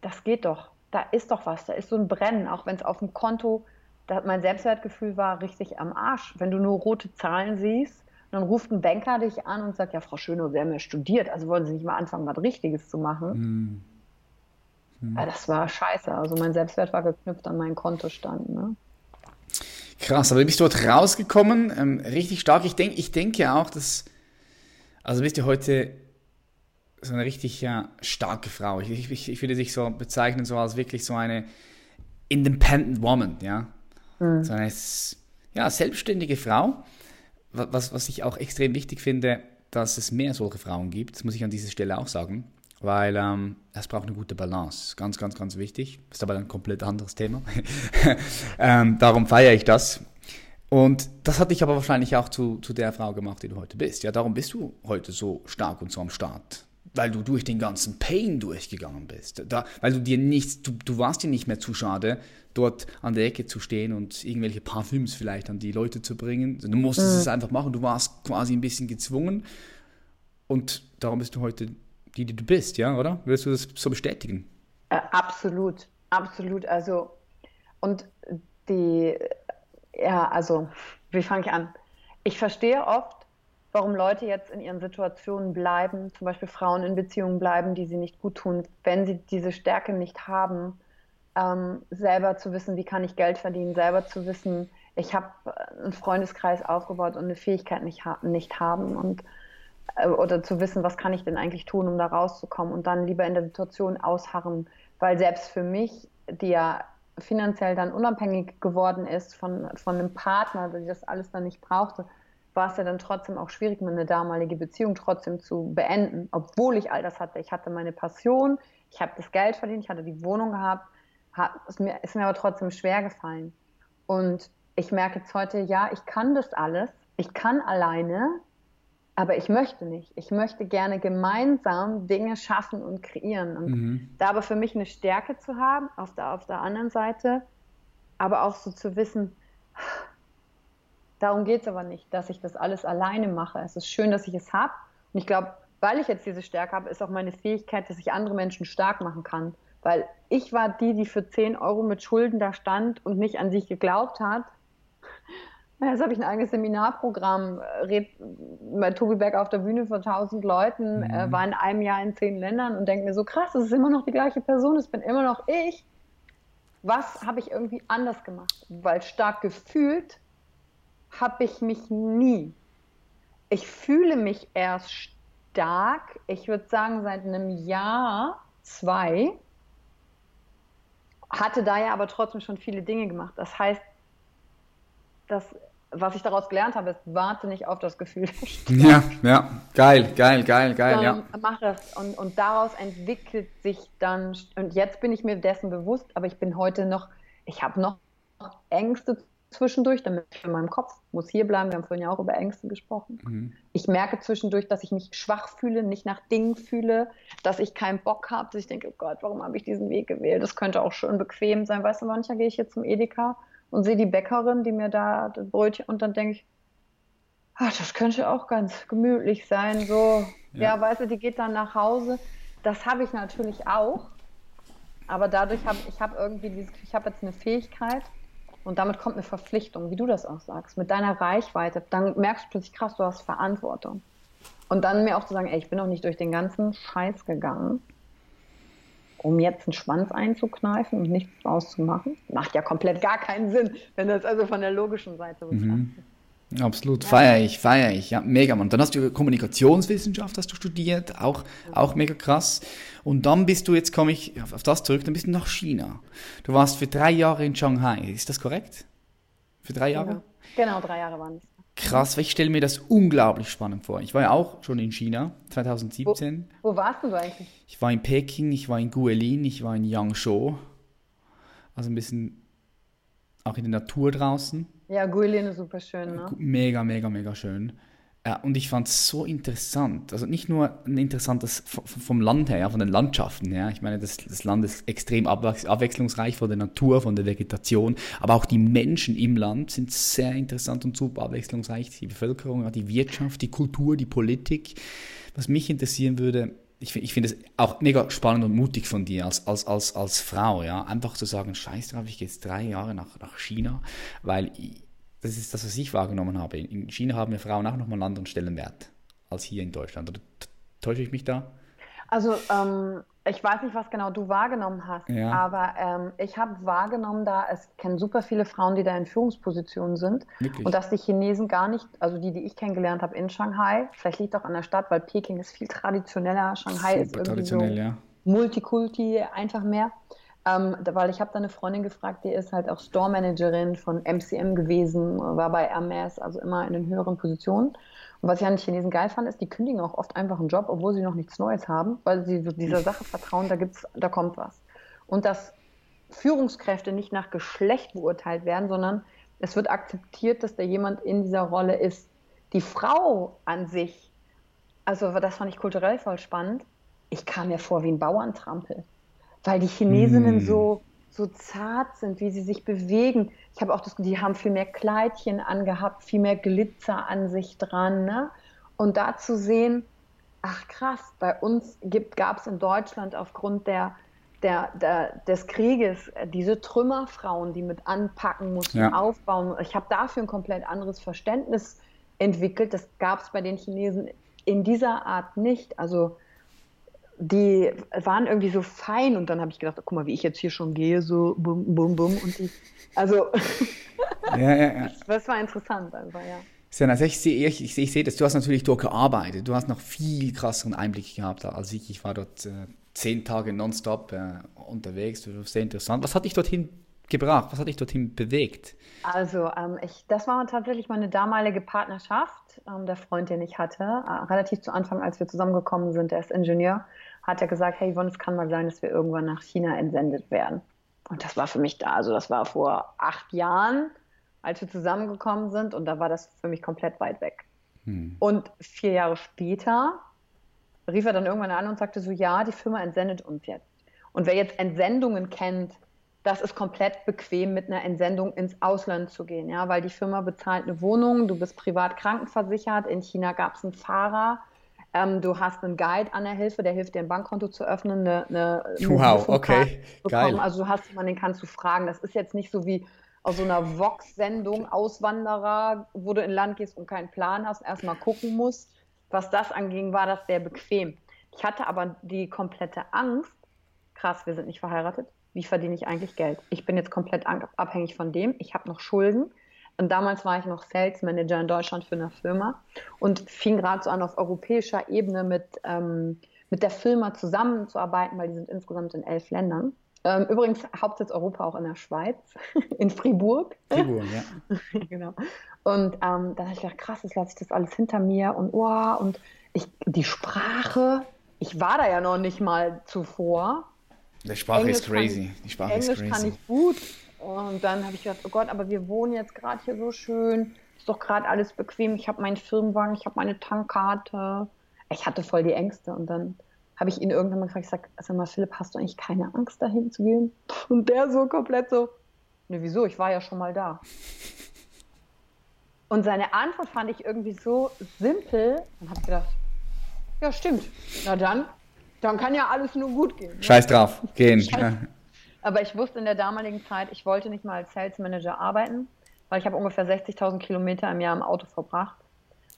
das geht doch, da ist doch was, da ist so ein Brennen, auch wenn es auf dem Konto, da, mein Selbstwertgefühl war richtig am Arsch. Wenn du nur rote Zahlen siehst, dann ruft ein Banker dich an und sagt, ja, Frau Schöne, wir haben ja studiert, also wollen Sie nicht mal anfangen, was Richtiges zu machen. Hm. Hm. Ja, das war scheiße. Also mein Selbstwert war geknüpft an meinen Kontostand. Ne? Krass, aber du bist dort rausgekommen, ähm, richtig stark. Ich, denk, ich denke auch, dass, also bist du heute so eine richtig ja, starke Frau. Ich, ich, ich würde dich so bezeichnen, so als wirklich so eine independent woman, ja. Mhm. So eine ja, selbstständige Frau. Was, was ich auch extrem wichtig finde, dass es mehr solche Frauen gibt, das muss ich an dieser Stelle auch sagen, weil ähm, es braucht eine gute Balance. Ganz, ganz, ganz wichtig. Ist aber ein komplett anderes Thema. ähm, darum feiere ich das. Und das hat dich aber wahrscheinlich auch zu, zu der Frau gemacht, die du heute bist. Ja, darum bist du heute so stark und so am Start weil du durch den ganzen Pain durchgegangen bist. Da, weil du dir nichts, du, du warst dir nicht mehr zu schade, dort an der Ecke zu stehen und irgendwelche Parfüms vielleicht an die Leute zu bringen. Du musstest mhm. es einfach machen, du warst quasi ein bisschen gezwungen. Und darum bist du heute die, die du bist, ja, oder? Würdest du das so bestätigen? Äh, absolut, absolut. Also, und die, ja, also, wie fange ich an? Ich verstehe oft, warum Leute jetzt in ihren Situationen bleiben, zum Beispiel Frauen in Beziehungen bleiben, die sie nicht gut tun, wenn sie diese Stärke nicht haben, ähm, selber zu wissen, wie kann ich Geld verdienen, selber zu wissen, ich habe einen Freundeskreis aufgebaut und eine Fähigkeit nicht, ha nicht haben und äh, oder zu wissen, was kann ich denn eigentlich tun, um da rauszukommen und dann lieber in der Situation ausharren, weil selbst für mich, die ja finanziell dann unabhängig geworden ist von, von einem Partner, der das alles dann nicht brauchte, war es ja dann trotzdem auch schwierig, meine damalige Beziehung trotzdem zu beenden, obwohl ich all das hatte. Ich hatte meine Passion, ich habe das Geld verdient, ich hatte die Wohnung gehabt, hat, ist, mir, ist mir aber trotzdem schwer gefallen. Und ich merke jetzt heute, ja, ich kann das alles, ich kann alleine, aber ich möchte nicht. Ich möchte gerne gemeinsam Dinge schaffen und kreieren. Und mhm. da aber für mich eine Stärke zu haben, auf der, auf der anderen Seite, aber auch so zu wissen, Darum geht es aber nicht, dass ich das alles alleine mache. Es ist schön, dass ich es habe. Und ich glaube, weil ich jetzt diese Stärke habe, ist auch meine Fähigkeit, dass ich andere Menschen stark machen kann. Weil ich war die, die für 10 Euro mit Schulden da stand und nicht an sich geglaubt hat. Jetzt habe ich ein eigenes Seminarprogramm, red bei Tobi Beck auf der Bühne vor 1000 Leuten, mhm. äh, war in einem Jahr in zehn Ländern und denke mir so, krass, es ist immer noch die gleiche Person, es bin immer noch ich. Was habe ich irgendwie anders gemacht? Weil stark gefühlt habe ich mich nie. Ich fühle mich erst stark, ich würde sagen seit einem Jahr, zwei, hatte da ja aber trotzdem schon viele Dinge gemacht. Das heißt, dass was ich daraus gelernt habe, ist, warte nicht auf das Gefühl. Ja, ja, geil, geil, geil, geil, ja. Mach es. Und, und daraus entwickelt sich dann, und jetzt bin ich mir dessen bewusst, aber ich bin heute noch, ich habe noch Ängste zwischendurch, damit in meinem Kopf muss hier bleiben. Wir haben vorhin ja auch über Ängste gesprochen. Mhm. Ich merke zwischendurch, dass ich mich schwach fühle, nicht nach Dingen fühle, dass ich keinen Bock habe, dass ich denke, oh Gott, warum habe ich diesen Weg gewählt? Das könnte auch schön bequem sein. Weißt du, manchmal gehe ich jetzt zum Edeka und sehe die Bäckerin, die mir da das Brötchen und dann denke ich, ach, das könnte auch ganz gemütlich sein. So, ja, ja weißt du, die geht dann nach Hause. Das habe ich natürlich auch. Aber dadurch habe ich habe irgendwie dieses, ich habe jetzt eine Fähigkeit und damit kommt eine Verpflichtung, wie du das auch sagst, mit deiner Reichweite. Dann merkst du plötzlich krass, du hast Verantwortung. Und dann mir auch zu sagen, ey, ich bin noch nicht durch den ganzen Scheiß gegangen um jetzt einen Schwanz einzukneifen und nichts draus zu machen. Macht ja komplett gar keinen Sinn, wenn das also von der logischen Seite betrachtet. Mhm. Absolut, ja. feiere ich, feiere ich, ja, mega, Mann. Dann hast du Kommunikationswissenschaft hast du studiert, auch, auch mega krass. Und dann bist du, jetzt komme ich auf, das zurück, dann bist du nach China. Du warst für drei Jahre in Shanghai, ist das korrekt? Für drei Jahre? Genau, genau drei Jahre waren es. Krass, weil ich stelle mir das unglaublich spannend vor. Ich war ja auch schon in China 2017. Wo, wo warst du eigentlich? Ich war in Peking, ich war in Guilin, ich war in Yangzhou. Also ein bisschen auch in der Natur draußen. Ja, Guilin ist super schön, ne? Mega, mega, mega schön. Ja, und ich fand es so interessant. Also nicht nur ein interessantes vom Land her, von den Landschaften her. Ich meine, das, das Land ist extrem abwechslungsreich von der Natur, von der Vegetation, aber auch die Menschen im Land sind sehr interessant und super abwechslungsreich. Die Bevölkerung, die Wirtschaft, die Kultur, die Politik. Was mich interessieren würde, ich, ich finde es auch mega spannend und mutig von dir als, als, als, als Frau, ja, einfach zu sagen, scheiß drauf, ich gehe jetzt drei Jahre nach, nach China, weil ich, das ist das, was ich wahrgenommen habe. In China haben wir Frauen auch nochmal einen anderen Stellenwert als hier in Deutschland. Oder täusche ich mich da? Also ähm, ich weiß nicht, was genau du wahrgenommen hast, ja. aber ähm, ich habe wahrgenommen, da es kennen super viele Frauen, die da in Führungspositionen sind Wirklich? und dass die Chinesen gar nicht, also die, die ich kennengelernt habe in Shanghai, vielleicht liegt auch an der Stadt, weil Peking ist viel traditioneller, Shanghai super ist irgendwie so ja. Multikulti, einfach mehr. Ähm, weil ich habe da eine Freundin gefragt, die ist halt auch Store Managerin von MCM gewesen, war bei Hermes, also immer in den höheren Positionen. Und was ich an den Chinesen geil fand, ist, die kündigen auch oft einfach einen Job, obwohl sie noch nichts Neues haben, weil sie dieser Sache vertrauen, da gibt's, da kommt was. Und dass Führungskräfte nicht nach Geschlecht beurteilt werden, sondern es wird akzeptiert, dass da jemand in dieser Rolle ist. Die Frau an sich, also das fand ich kulturell voll spannend. Ich kam mir vor wie ein Bauerntrampel weil die Chinesinnen mm. so, so zart sind, wie sie sich bewegen. Ich habe auch das die haben viel mehr Kleidchen angehabt, viel mehr Glitzer an sich dran. Ne? Und da zu sehen, ach krass, bei uns gab es in Deutschland aufgrund der, der, der, des Krieges diese Trümmerfrauen, die mit anpacken mussten, ja. aufbauen. Ich habe dafür ein komplett anderes Verständnis entwickelt. Das gab es bei den Chinesen in dieser Art nicht. Also die waren irgendwie so fein und dann habe ich gedacht, guck mal, wie ich jetzt hier schon gehe, so bum, bum, bum und die, also ja, ja, ja. das war interessant einfach, ja. Also ich sehe, ich, ich, ich sehe das, du hast natürlich dort gearbeitet, du hast noch viel krasseren Einblick gehabt als ich. Ich war dort äh, zehn Tage nonstop äh, unterwegs, das war sehr interessant. Was hat dich dorthin gebracht? Was hat dich dorthin bewegt? Also, ähm, ich, das war tatsächlich meine damalige Partnerschaft, ähm, der Freund, den ich hatte. Äh, relativ zu Anfang, als wir zusammengekommen sind, der ist Ingenieur, hat er gesagt: Hey, Yvonne, es kann mal sein, dass wir irgendwann nach China entsendet werden. Und das war für mich da. Also, das war vor acht Jahren, als wir zusammengekommen sind. Und da war das für mich komplett weit weg. Hm. Und vier Jahre später rief er dann irgendwann an und sagte so: Ja, die Firma entsendet uns jetzt. Und wer jetzt Entsendungen kennt, das ist komplett bequem, mit einer Entsendung ins Ausland zu gehen, ja, weil die Firma bezahlt eine Wohnung, du bist privat krankenversichert, in China gab es einen Fahrer, ähm, du hast einen Guide an der Hilfe, der hilft dir ein Bankkonto zu öffnen, eine, eine Wow, okay, geil. Also du hast jemanden, den kannst du fragen. Das ist jetzt nicht so wie aus so einer Vox-Sendung Auswanderer, wo du in Land gehst und keinen Plan hast, erstmal gucken musst. Was das anging, war das sehr bequem. Ich hatte aber die komplette Angst, krass, wir sind nicht verheiratet, wie verdiene ich eigentlich Geld? Ich bin jetzt komplett abhängig von dem, ich habe noch Schulden. Und damals war ich noch Sales Manager in Deutschland für eine Firma und fing gerade so an, auf europäischer Ebene mit, ähm, mit der Firma zusammenzuarbeiten, weil die sind insgesamt in elf Ländern. Ähm, übrigens, Hauptsitz Europa auch in der Schweiz, in Fribourg. Fribourg, ja. genau. Und ähm, dann habe ich gedacht, krass, jetzt lasse ich das alles hinter mir und oh, und ich, die Sprache, ich war da ja noch nicht mal zuvor. Die Sprache Englisch ist crazy. Ich, die Sprache Englisch ist crazy. kann ich gut. Und dann habe ich gedacht, oh Gott, aber wir wohnen jetzt gerade hier so schön. Ist doch gerade alles bequem. Ich habe meinen Firmenwagen, ich habe meine Tankkarte. Ich hatte voll die Ängste. Und dann habe ich ihn irgendwann mal gefragt, ich sage, sag mal, Philipp, hast du eigentlich keine Angst, dahin zu gehen? Und der so komplett so, ne, wieso? Ich war ja schon mal da. Und seine Antwort fand ich irgendwie so simpel. Dann habe ich gedacht, ja, stimmt. Na dann, dann kann ja alles nur gut gehen. Ne? Scheiß drauf, gehen. Scheiß. Aber ich wusste in der damaligen Zeit, ich wollte nicht mal als Sales Manager arbeiten, weil ich habe ungefähr 60.000 Kilometer im Jahr im Auto verbracht.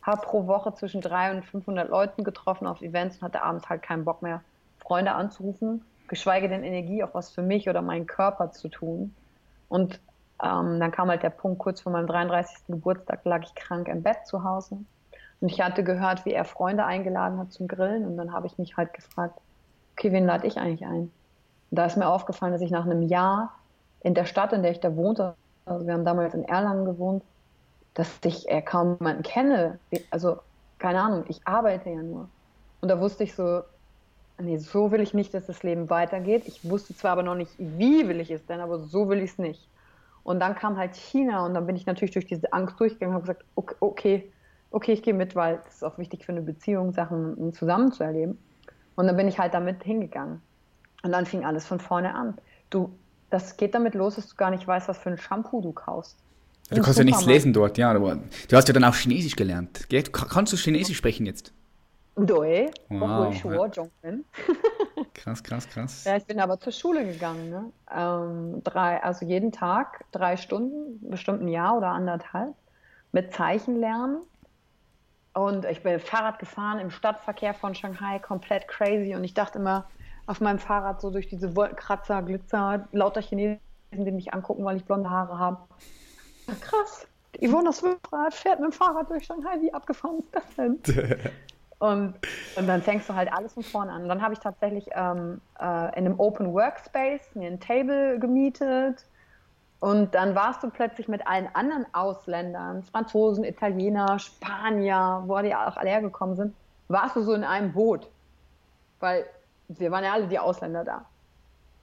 Habe pro Woche zwischen 300 und 500 Leuten getroffen auf Events und hatte abends halt keinen Bock mehr, Freunde anzurufen, geschweige denn Energie, auch was für mich oder meinen Körper zu tun. Und ähm, dann kam halt der Punkt, kurz vor meinem 33. Geburtstag lag ich krank im Bett zu Hause. Und ich hatte gehört, wie er Freunde eingeladen hat zum Grillen. Und dann habe ich mich halt gefragt, okay, wen lade ich eigentlich ein? Und da ist mir aufgefallen, dass ich nach einem Jahr in der Stadt, in der ich da wohnte, also wir haben damals in Erlangen gewohnt, dass ich äh, kaum jemanden kenne. Also, keine Ahnung, ich arbeite ja nur. Und da wusste ich so, nee, so will ich nicht, dass das Leben weitergeht. Ich wusste zwar aber noch nicht, wie will ich es denn, aber so will ich es nicht. Und dann kam halt China und dann bin ich natürlich durch diese Angst durchgegangen und habe gesagt, okay, okay, okay ich gehe mit, weil es ist auch wichtig für eine Beziehung, Sachen zusammen zu erleben. Und dann bin ich halt damit hingegangen. Und dann fing alles von vorne an. Du, das geht damit los, dass du gar nicht weißt, was für ein Shampoo du kaufst. Du kannst ja nichts lesen dort, ja. Aber du hast ja dann auch Chinesisch gelernt. Gell? Kannst du Chinesisch sprechen jetzt? Doi, Wow, obwohl ich ja. bin. Krass, krass, krass. Ja, ich bin aber zur Schule gegangen. Ne? Ähm, drei, also jeden Tag drei Stunden, bestimmt ein Jahr oder anderthalb, mit Zeichen lernen. Und ich bin Fahrrad gefahren im Stadtverkehr von Shanghai, komplett crazy. Und ich dachte immer auf meinem Fahrrad so durch diese Wolkenkratzer, Glitzer, lauter Chinesen, die mich angucken, weil ich blonde Haare habe. Krass, Yvonne, das Fahrrad fährt mit dem Fahrrad durch Shanghai. Wie abgefahren ist das denn? Und, und dann fängst du halt alles von vorne an. Und dann habe ich tatsächlich ähm, äh, in einem Open Workspace mir ein Table gemietet. Und dann warst du plötzlich mit allen anderen Ausländern, Franzosen, Italiener, Spanier, wo die auch alle hergekommen sind, warst du so in einem Boot. Weil wir waren ja alle die Ausländer da.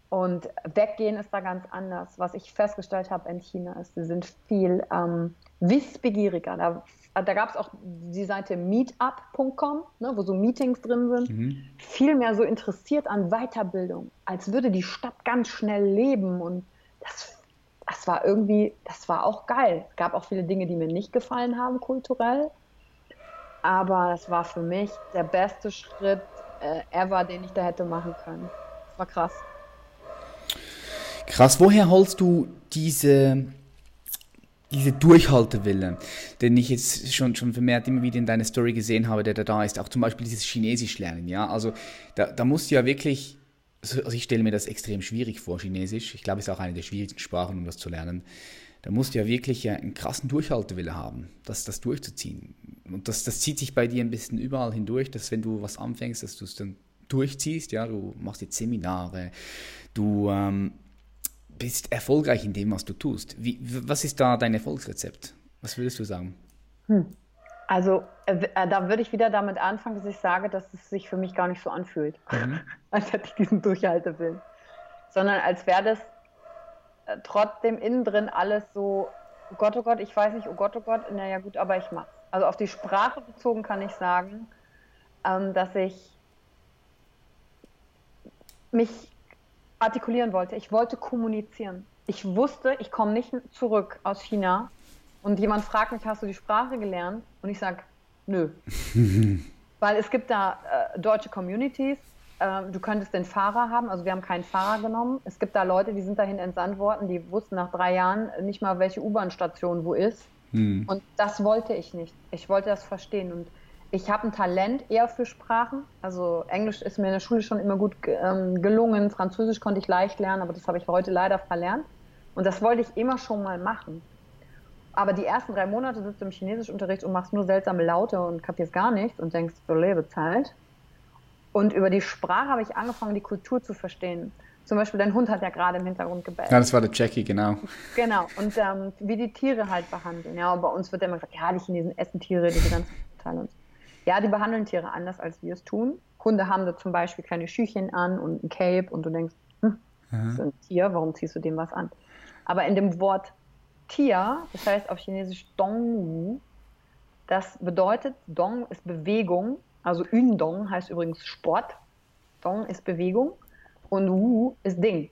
Und weggehen ist da ganz anders. Was ich festgestellt habe in China ist, sie sind viel ähm, wissbegieriger. Da da gab es auch die Seite meetup.com, ne, wo so Meetings drin sind, mhm. viel mehr so interessiert an Weiterbildung, als würde die Stadt ganz schnell leben. Und das, war irgendwie, das war auch geil. Es gab auch viele Dinge, die mir nicht gefallen haben kulturell. Aber das war für mich der beste Schritt äh, ever, den ich da hätte machen können. Das war krass. Krass, woher holst du diese diese Durchhaltewille, den ich jetzt schon, schon vermehrt immer wieder in deiner Story gesehen habe, der da da ist, auch zum Beispiel dieses Chinesisch lernen, ja, also da, da musst du ja wirklich, also ich stelle mir das extrem schwierig vor, Chinesisch, ich glaube, es ist auch eine der schwierigsten Sprachen, um das zu lernen, da musst du ja wirklich einen krassen Durchhaltewille haben, das, das durchzuziehen und das, das zieht sich bei dir ein bisschen überall hindurch, dass wenn du was anfängst, dass du es dann durchziehst, ja, du machst jetzt Seminare, du ähm, bist erfolgreich in dem, was du tust. Wie, was ist da dein Erfolgsrezept? Was würdest du sagen? Hm. Also äh, äh, da würde ich wieder damit anfangen, dass ich sage, dass es sich für mich gar nicht so anfühlt, mhm. als hätte ich diesen Durchhaltewillen, sondern als wäre das äh, trotzdem innen drin alles so, oh Gott, oh Gott, ich weiß nicht, oh Gott, oh Gott, naja gut, aber ich mach's. Also auf die Sprache bezogen kann ich sagen, ähm, dass ich mich artikulieren wollte. Ich wollte kommunizieren. Ich wusste, ich komme nicht zurück aus China und jemand fragt mich, hast du die Sprache gelernt? Und ich sage, nö. Weil es gibt da äh, deutsche Communities, äh, du könntest den Fahrer haben, also wir haben keinen Fahrer genommen. Es gibt da Leute, die sind dahin entsandt worden, die wussten nach drei Jahren nicht mal, welche U-Bahn-Station wo ist. Hm. Und das wollte ich nicht. Ich wollte das verstehen. Und ich habe ein Talent eher für Sprachen. Also Englisch ist mir in der Schule schon immer gut ähm, gelungen. Französisch konnte ich leicht lernen, aber das habe ich heute leider verlernt. Und das wollte ich immer schon mal machen. Aber die ersten drei Monate sitzt du im Chinesischunterricht und machst nur seltsame Laute und kapierst gar nichts und denkst, so lebe Zeit. Und über die Sprache habe ich angefangen, die Kultur zu verstehen. Zum Beispiel dein Hund hat ja gerade im Hintergrund gebellt. Ja, das war der Jackie, genau. Genau, und ähm, wie die Tiere halt behandeln. Ja, und bei uns wird immer gesagt, ja, die Chinesen essen Tiere, diese ganzen Teile. Und ja, die behandeln Tiere anders, als wir es tun. Hunde haben da zum Beispiel kleine Schüchchen an und ein Cape und du denkst, hm, das ist ein Tier, warum ziehst du dem was an? Aber in dem Wort Tier, das heißt auf Chinesisch Dongwu, das bedeutet, Dong ist Bewegung, also Yundong heißt übrigens Sport, Dong ist Bewegung und Wu ist Ding.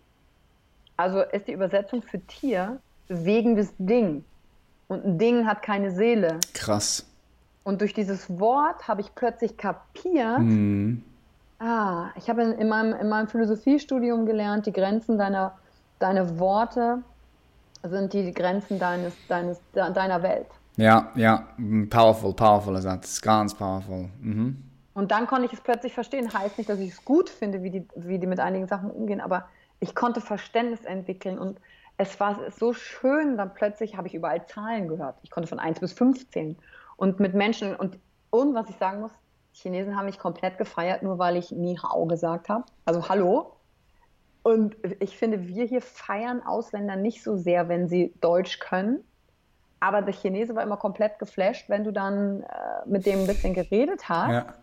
Also ist die Übersetzung für Tier bewegendes Ding. Und ein Ding hat keine Seele. Krass. Und durch dieses Wort habe ich plötzlich kapiert, Mhm. ah, ich habe in, in, meinem, in meinem Philosophiestudium gelernt, die Grenzen deiner, deiner Worte sind die Grenzen deines, deines, de, deiner Welt. Ja, ja, powerful, powerful Satz, ganz powerful. Mhm. Und dann konnte ich es plötzlich verstehen. Heißt nicht, dass ich es gut finde, wie die, wie die mit einigen Sachen umgehen, aber ich konnte Verständnis entwickeln und es war so schön, dann plötzlich habe ich überall Zahlen gehört. Ich konnte von 1 bis 15 und mit Menschen und, und was ich sagen muss, Chinesen haben mich komplett gefeiert, nur weil ich Ni Hao gesagt habe. Also Hallo. Und ich finde, wir hier feiern Ausländer nicht so sehr, wenn sie Deutsch können. Aber der Chinese war immer komplett geflasht, wenn du dann äh, mit dem ein bisschen geredet hast. Ja.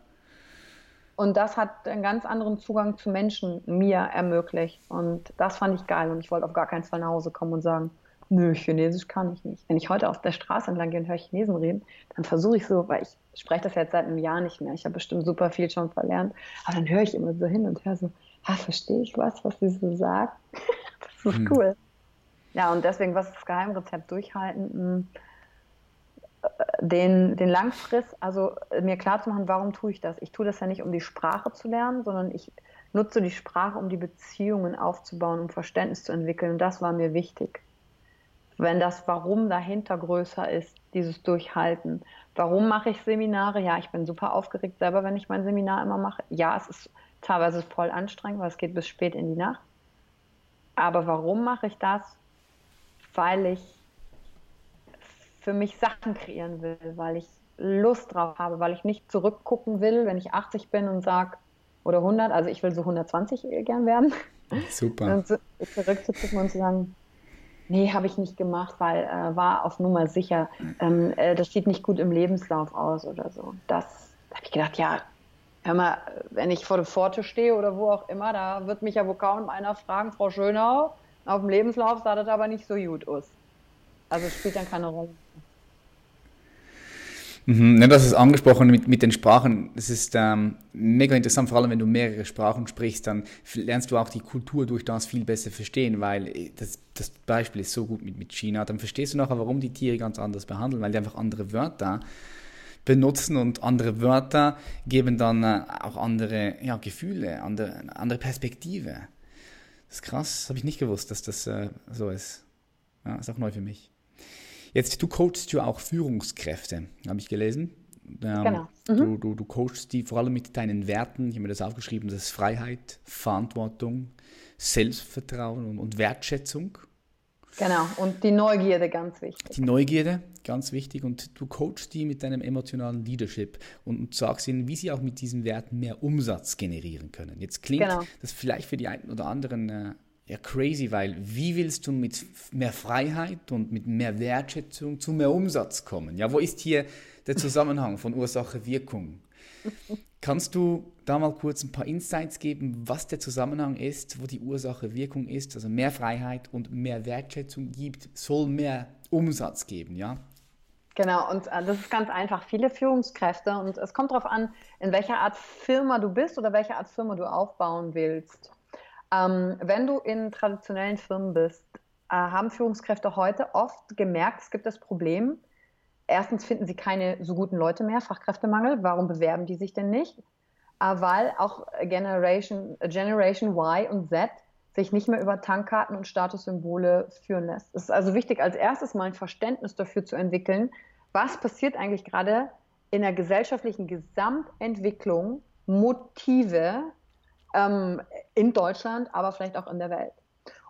Und das hat einen ganz anderen Zugang zu Menschen mir ermöglicht. Und das fand ich geil. Und ich wollte auf gar keinen Fall nach Hause kommen und sagen, nö, Chinesisch kann ich nicht. Wenn ich heute auf der Straße entlang gehe und höre Chinesen reden, dann versuche ich so, weil ich spreche das jetzt seit einem Jahr nicht mehr. Ich habe bestimmt super viel schon verlernt. Aber dann höre ich immer so hin und höre so, ah, verstehe ich was, was sie so sagt? das ist Hm. cool. Ja, und deswegen, was ist das Geheimrezept? Durchhalten. Hm, den, den Langfrist, also äh, mir klarzumachen, warum tue ich das? Ich tue das ja nicht, um die Sprache zu lernen, sondern ich nutze die Sprache, um die Beziehungen aufzubauen, um Verständnis zu entwickeln. Und das war mir wichtig. Wenn das Warum dahinter größer ist, dieses Durchhalten. Warum mache ich Seminare? Ja, ich bin super aufgeregt selber, wenn ich mein Seminar immer mache. Ja, es ist teilweise voll anstrengend, weil es geht bis spät in die Nacht. Aber warum mache ich das? Weil ich für mich Sachen kreieren will, weil ich Lust drauf habe, weil ich nicht zurückgucken will, wenn ich 80 bin und sage, oder 100, also ich will so 120 gern werden, Super. und zurückzugucken und zu sagen, nee, habe ich nicht gemacht, weil äh, war auf Nummer sicher, ähm, äh, das sieht nicht gut im Lebenslauf aus oder so. Das da habe ich gedacht, ja, hör mal, wenn ich vor der Pforte stehe oder wo auch immer, da wird mich ja wohl kaum einer fragen, Frau Schönau, auf dem Lebenslauf sah das aber nicht so gut aus. Also spielt dann keine Rolle. Mhm, das ist angesprochen mit, mit den Sprachen. Das ist ähm, mega interessant, vor allem wenn du mehrere Sprachen sprichst, dann lernst du auch die Kultur durch das viel besser verstehen, weil das, das Beispiel ist so gut mit, mit China. Dann verstehst du nachher, warum die Tiere ganz anders behandeln, weil die einfach andere Wörter benutzen und andere Wörter geben dann äh, auch andere ja, Gefühle, andere, andere Perspektive. Das ist krass, habe ich nicht gewusst, dass das äh, so ist. Ja, ist auch neu für mich. Jetzt, du coachst ja auch Führungskräfte, habe ich gelesen. Ähm, Genau. du, du, du coachst die vor allem mit deinen Werten. Ich habe mir das aufgeschrieben, das ist Freiheit, Verantwortung, Selbstvertrauen und, und Wertschätzung. Genau, und die Neugierde ganz wichtig. Die Neugierde, ganz wichtig. Und du coachst die mit deinem emotionalen Leadership und, sagst ihnen, wie sie auch mit diesen Werten mehr Umsatz generieren können. Jetzt klingt Genau. das vielleicht für die einen oder anderen äh, ja crazy, weil wie willst du mit mehr Freiheit und mit mehr Wertschätzung zu mehr Umsatz kommen? Ja, wo ist hier der Zusammenhang von Ursache-Wirkung? Kannst du da mal kurz ein paar Insights geben, was der Zusammenhang ist, wo die Ursache-Wirkung ist? Also mehr Freiheit und mehr Wertschätzung gibt, soll mehr Umsatz geben, ja? Genau, und äh, das ist ganz einfach. Viele Führungskräfte, und es kommt darauf an, in welcher Art Firma du bist oder welche Art Firma du aufbauen willst. Ähm, wenn du in traditionellen Firmen bist, äh, haben Führungskräfte heute oft gemerkt, es gibt das Problem, erstens finden sie keine so guten Leute mehr, Fachkräftemangel. Warum bewerben die sich denn nicht? Äh, weil auch Generation, Generation Y und Z sich nicht mehr über Tankkarten und Statussymbole führen lässt. Es ist also wichtig, als erstes mal ein Verständnis dafür zu entwickeln, was passiert eigentlich gerade in der gesellschaftlichen Gesamtentwicklung, Motive ähm, in Deutschland, aber vielleicht auch in der Welt.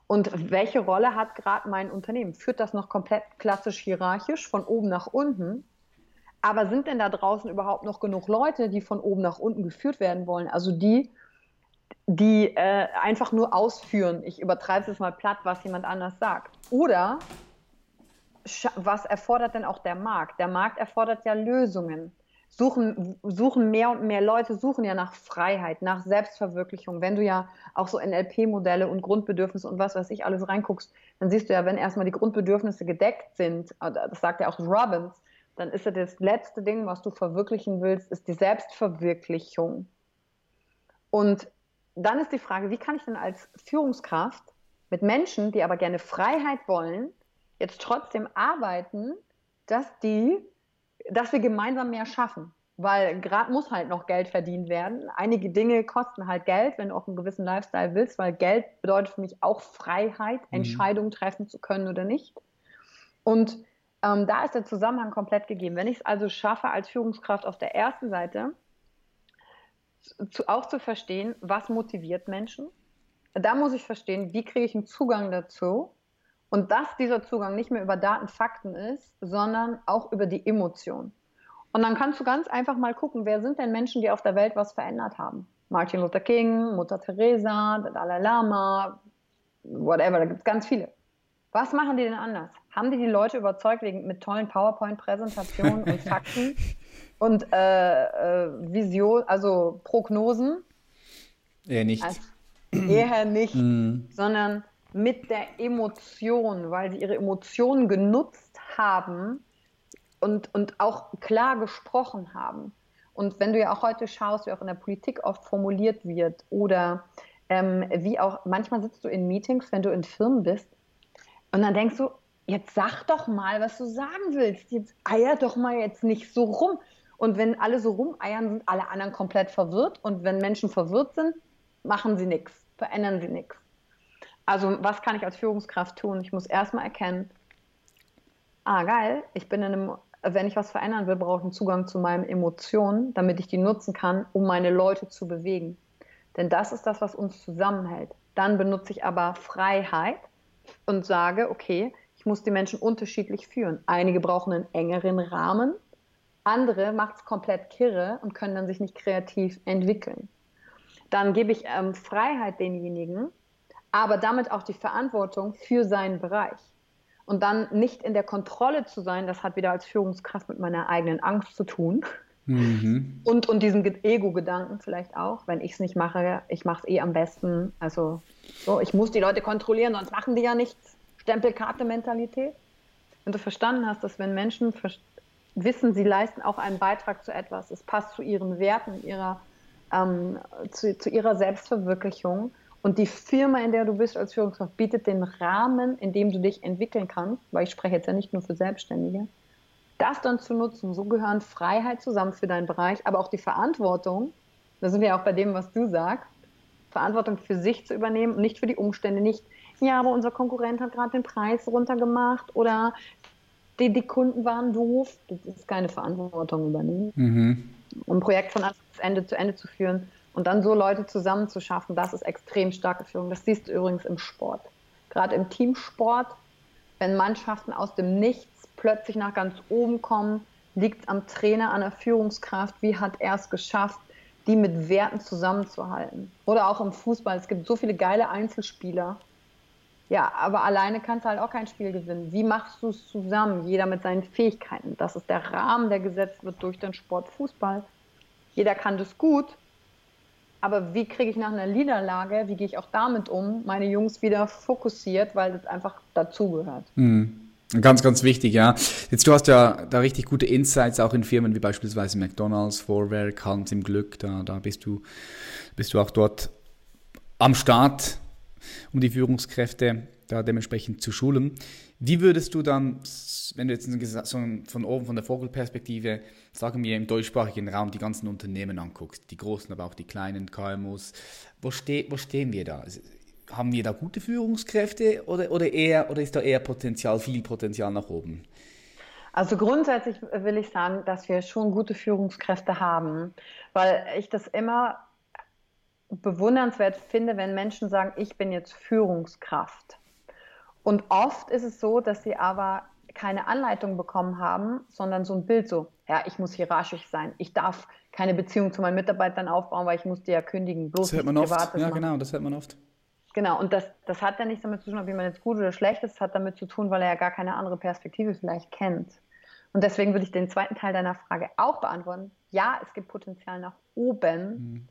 Und welche Rolle hat gerade mein Unternehmen? Führt das noch komplett klassisch hierarchisch von oben nach unten? Aber sind denn da draußen überhaupt noch genug Leute, die von oben nach unten geführt werden wollen? Also die die äh, einfach nur ausführen. Ich übertreibe es mal platt, was jemand anders sagt. Oder was erfordert denn auch der Markt? Der Markt erfordert ja Lösungen. Suchen, suchen mehr und mehr Leute suchen ja nach Freiheit, nach Selbstverwirklichung. Wenn du ja auch so NLP-Modelle und Grundbedürfnisse und was weiß ich alles reinguckst, dann siehst du ja, wenn erstmal die Grundbedürfnisse gedeckt sind, äh, das sagt ja auch Robbins, dann ist ja das letzte Ding, was du verwirklichen willst, ist die Selbstverwirklichung. Und dann ist die Frage, wie kann ich denn als Führungskraft mit Menschen, die aber gerne Freiheit wollen, jetzt trotzdem arbeiten, dass die, dass wir gemeinsam mehr schaffen. Weil gerade muss halt noch Geld verdient werden. Einige Dinge kosten halt Geld, wenn du auch einen gewissen Lifestyle willst, weil Geld bedeutet für mich auch Freiheit, mhm. Entscheidungen treffen zu können oder nicht. Und ähm, da ist der Zusammenhang komplett gegeben. Wenn ich es also schaffe, als Führungskraft auf der ersten Seite zu, auch zu verstehen, was motiviert Menschen, da muss ich verstehen, wie kriege ich einen Zugang dazu und dass dieser Zugang nicht mehr über Daten, Fakten ist, sondern auch über die Emotion. Und dann kannst du ganz einfach mal gucken, wer sind denn Menschen, die auf der Welt was verändert haben? Martin Luther King, Mutter Teresa, der Dalai Lama, whatever, da gibt es ganz viele. Was machen die denn anders? Haben die die Leute überzeugt wegen, mit tollen PowerPoint-Präsentationen und Fakten und äh, äh, Vision, also Prognosen? Eher nicht. Also, eher nicht, mm. sondern mit der Emotion, weil sie ihre Emotionen genutzt haben und, und auch klar gesprochen haben. Und wenn du ja auch heute schaust, wie auch in der Politik oft formuliert wird oder ähm, wie auch, manchmal sitzt du in Meetings, wenn du in Firmen bist und dann denkst du, jetzt sag doch mal, was du sagen willst. Jetzt eier doch mal jetzt nicht so rum. Und wenn alle so rumeiern, sind alle anderen komplett verwirrt. Und wenn Menschen verwirrt sind, machen sie nichts, verändern sie nichts. Also was kann ich als Führungskraft tun? Ich muss erstmal erkennen, ah geil, ich bin in einem, wenn ich was verändern will, brauche ich einen Zugang zu meinen Emotionen, damit ich die nutzen kann, um meine Leute zu bewegen. Denn das ist das, was uns zusammenhält. Dann benutze ich aber Freiheit und sage, okay, ich muss die Menschen unterschiedlich führen. Einige brauchen einen engeren Rahmen, andere macht es komplett kirre und können dann sich nicht kreativ entwickeln. Dann gebe ich ähm, Freiheit denjenigen, aber damit auch die Verantwortung für seinen Bereich. Und dann nicht in der Kontrolle zu sein, das hat wieder als Führungskraft mit meiner eigenen Angst zu tun. Mhm. Und, und diesem Ego-Gedanken vielleicht auch, wenn ich es nicht mache, ich mache es eh am besten. Also so, ich muss die Leute kontrollieren, sonst machen die ja nichts. Stempelkarte-Mentalität. Wenn du verstanden hast, dass wenn Menschen wissen, sie leisten auch einen Beitrag zu etwas, es passt zu ihren Werten, ihrer, ähm, zu, zu ihrer Selbstverwirklichung und die Firma, in der du bist als Führungskraft, bietet den Rahmen, in dem du dich entwickeln kannst, weil ich spreche jetzt ja nicht nur für Selbstständige, das dann zu nutzen. So gehören Freiheit zusammen für deinen Bereich, aber auch die Verantwortung, da sind wir auch bei dem, was du sagst, Verantwortung für sich zu übernehmen und nicht für die Umstände, nicht, ja, aber unser Konkurrent hat gerade den Preis runtergemacht oder die, die, Kunden waren doof. Das ist keine Verantwortung übernehmen. Mhm. Um ein Projekt von Anfang bis Ende zu Ende zu führen und dann so Leute zusammenzuschaffen, das ist extrem starke Führung. Das siehst du übrigens im Sport. Gerade im Teamsport, wenn Mannschaften aus dem Nichts plötzlich nach ganz oben kommen, liegt es am Trainer, an der Führungskraft, wie hat er es geschafft, die mit Werten zusammenzuhalten. Oder auch im Fußball, es gibt so viele geile Einzelspieler. Ja, aber alleine kannst du halt auch kein Spiel gewinnen. Wie machst du es zusammen? Jeder mit seinen Fähigkeiten. Das ist der Rahmen, der gesetzt wird durch den Sport Fußball. Jeder kann das gut, aber wie kriege ich nach einer Niederlage, wie gehe ich auch damit um, meine Jungs wieder fokussiert, weil das einfach dazugehört. Mhm. Ganz, ganz wichtig, ja. Jetzt, du hast ja da richtig gute Insights auch in Firmen wie beispielsweise McDonalds, Vorwerk, Hans im Glück, da, da bist du, bist du auch dort am Start, um die Führungskräfte da dementsprechend zu schulen. Wie würdest du dann, wenn du jetzt von oben, von der Vogelperspektive, sagen wir im deutschsprachigen Raum, die ganzen Unternehmen anguckst, die großen, aber auch die kleinen KMUs, wo, ste wo stehen wir da? Haben wir da gute Führungskräfte oder, oder, eher, oder ist da eher Potenzial, viel Potenzial nach oben? Also grundsätzlich will ich sagen, dass wir schon gute Führungskräfte haben, weil ich das immer bewundernswert finde, wenn Menschen sagen, ich bin jetzt Führungskraft. Und oft ist es so, dass sie aber keine Anleitung bekommen haben, sondern so ein Bild so, ja, ich muss hierarchisch sein, ich darf keine Beziehung zu meinen Mitarbeitern aufbauen, weil ich muss die ja kündigen, bloß das hört man oft. Ja, machen. genau, das hört man oft. Genau, und das, das hat ja nichts damit zu tun, ob jemand jetzt gut oder schlecht ist, das hat damit zu tun, weil er ja gar keine andere Perspektive vielleicht kennt. Und deswegen würde ich den zweiten Teil deiner Frage auch beantworten. Ja, es gibt Potenzial nach oben. Mhm.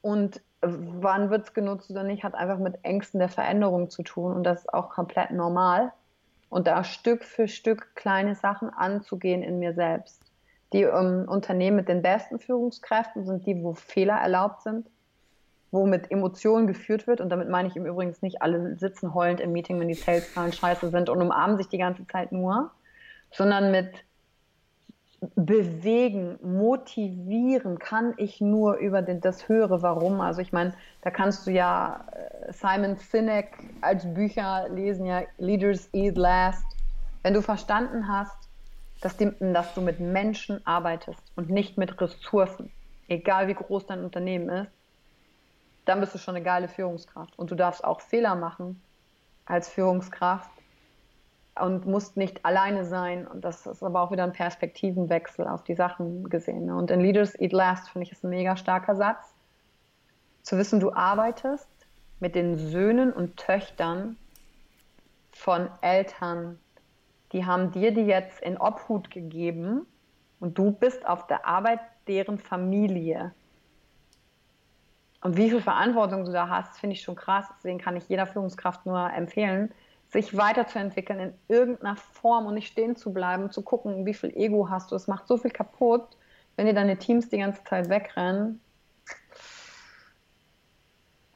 Und wann wird es genutzt oder nicht, hat einfach mit Ängsten der Veränderung zu tun. Und das ist auch komplett normal. Und da Stück für Stück kleine Sachen anzugehen in mir selbst. Die ähm, Unternehmen mit den besten Führungskräften sind die, wo Fehler erlaubt sind wo mit Emotionen geführt wird. Und damit meine ich im Übrigen nicht, alle sitzen heulend im Meeting, wenn die Saleszahlen scheiße sind und umarmen sich die ganze Zeit nur, sondern mit bewegen, motivieren kann ich nur über den, das höhere Warum. Also ich meine, da kannst du ja äh, Simon Sinek als Bücher lesen, ja Leaders Eat Last. Wenn du verstanden hast, dass, die, dass du mit Menschen arbeitest und nicht mit Ressourcen, egal wie groß dein Unternehmen ist, dann bist du schon eine geile Führungskraft. Und du darfst auch Fehler machen als Führungskraft und musst nicht alleine sein. Und das ist aber auch wieder ein Perspektivenwechsel auf die Sachen gesehen. Ne? Und in Leaders Eat Last finde ich ist ein mega starker Satz. Zu wissen, du arbeitest mit den Söhnen und Töchtern von Eltern, die haben dir die jetzt in Obhut gegeben und du bist auf der Arbeit deren Familie. Und wie viel Verantwortung du da hast, finde ich schon krass. Deswegen kann ich jeder Führungskraft nur empfehlen, sich weiterzuentwickeln in irgendeiner Form und nicht stehen zu bleiben, zu gucken, wie viel Ego hast du. Es macht so viel kaputt, wenn dir deine Teams die ganze Zeit wegrennen.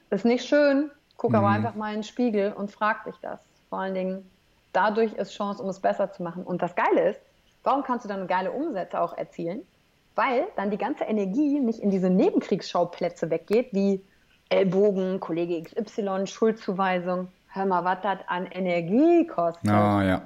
Ist nicht schön. Guck mhm. aber einfach mal in den Spiegel und frag dich das. Vor allen Dingen, dadurch ist Chance, um es besser zu machen. Und das Geile ist, warum kannst du dann geile Umsätze auch erzielen? weil dann die ganze Energie nicht in diese Nebenkriegsschauplätze weggeht, wie Ellbogen, Kollege XY, Schuldzuweisung. Hör mal, was das an Energie kostet. Oh, ja.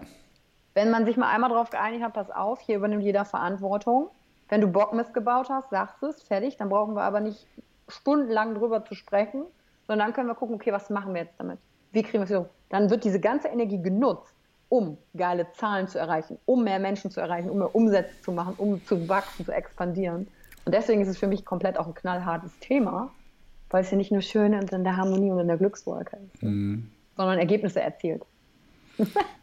Wenn man sich mal einmal darauf geeinigt hat, pass auf, hier übernimmt jeder Verantwortung. Wenn du Bock missgebaut hast, sagst du es, fertig. Dann brauchen wir aber nicht stundenlang drüber zu sprechen, sondern dann können wir gucken, okay, was machen wir jetzt damit? Wie kriegen wir es so? Dann wird diese ganze Energie genutzt um geile Zahlen zu erreichen, um mehr Menschen zu erreichen, um mehr Umsätze zu machen, um zu wachsen, zu expandieren. Und deswegen ist es für mich komplett auch ein knallhartes Thema, weil es ja nicht nur schön und in der Harmonie und in der Glückswolke ist, mhm. Sondern Ergebnisse erzielt.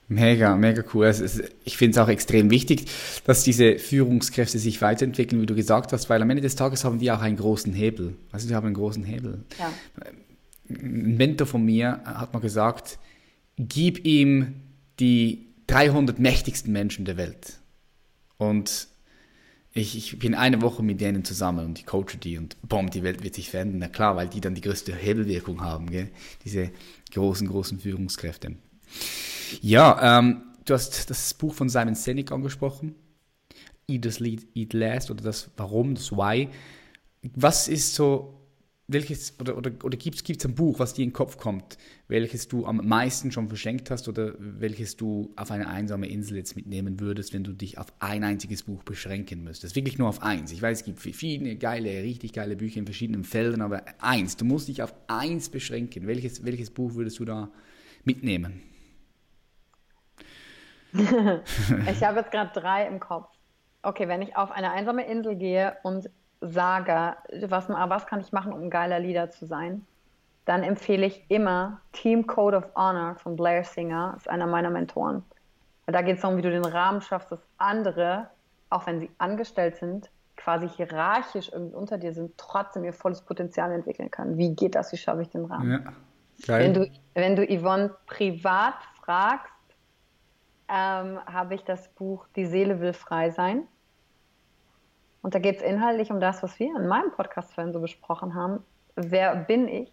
Mega, mega cool. Ist, ich finde es auch extrem wichtig, dass diese Führungskräfte sich weiterentwickeln, wie du gesagt hast, weil am Ende des Tages haben die auch einen großen Hebel. Also die haben einen großen Hebel. Ja. Ein Mentor von mir hat mal gesagt, gib ihm die 300 mächtigsten Menschen der Welt. Und ich, ich, bin eine Woche mit denen zusammen und ich coache die und boom, die Welt wird sich verändern. Na klar, weil die dann die größte Hebelwirkung haben, gell? diese großen, großen Führungskräfte. Ja, ähm, du hast das Buch von Simon Sinek angesprochen. Eat, this lead, eat last oder das Warum, das Why. Was ist so welches, oder, oder, oder gibt es ein Buch, was dir in den Kopf kommt, welches du am meisten schon verschenkt hast oder welches du auf eine einsame Insel jetzt mitnehmen würdest, wenn du dich auf ein einziges Buch beschränken müsstest? Wirklich nur auf eins. Ich weiß, es gibt viele geile, richtig geile Bücher in verschiedenen Feldern, aber eins. Du musst dich auf eins beschränken. Welches, welches Buch würdest du da mitnehmen? ich habe jetzt gerade drei im Kopf. Okay, wenn ich auf eine einsame Insel gehe und sage, was, was kann ich machen, um ein geiler Leader zu sein, dann empfehle ich immer Team Code of Honor von Blair Singer, ist einer meiner Mentoren. Da geht es darum, wie du den Rahmen schaffst, dass andere, auch wenn sie angestellt sind, quasi hierarchisch irgendwie unter dir sind, trotzdem ihr volles Potenzial entwickeln können. Wie geht das? Wie schaffe ich den Rahmen? Ja, wenn, du, wenn du Yvonne privat fragst, ähm, habe ich das Buch Die Seele will frei sein und da geht es inhaltlich um das, was wir in meinem Podcast vorhin so besprochen haben. Wer bin ich?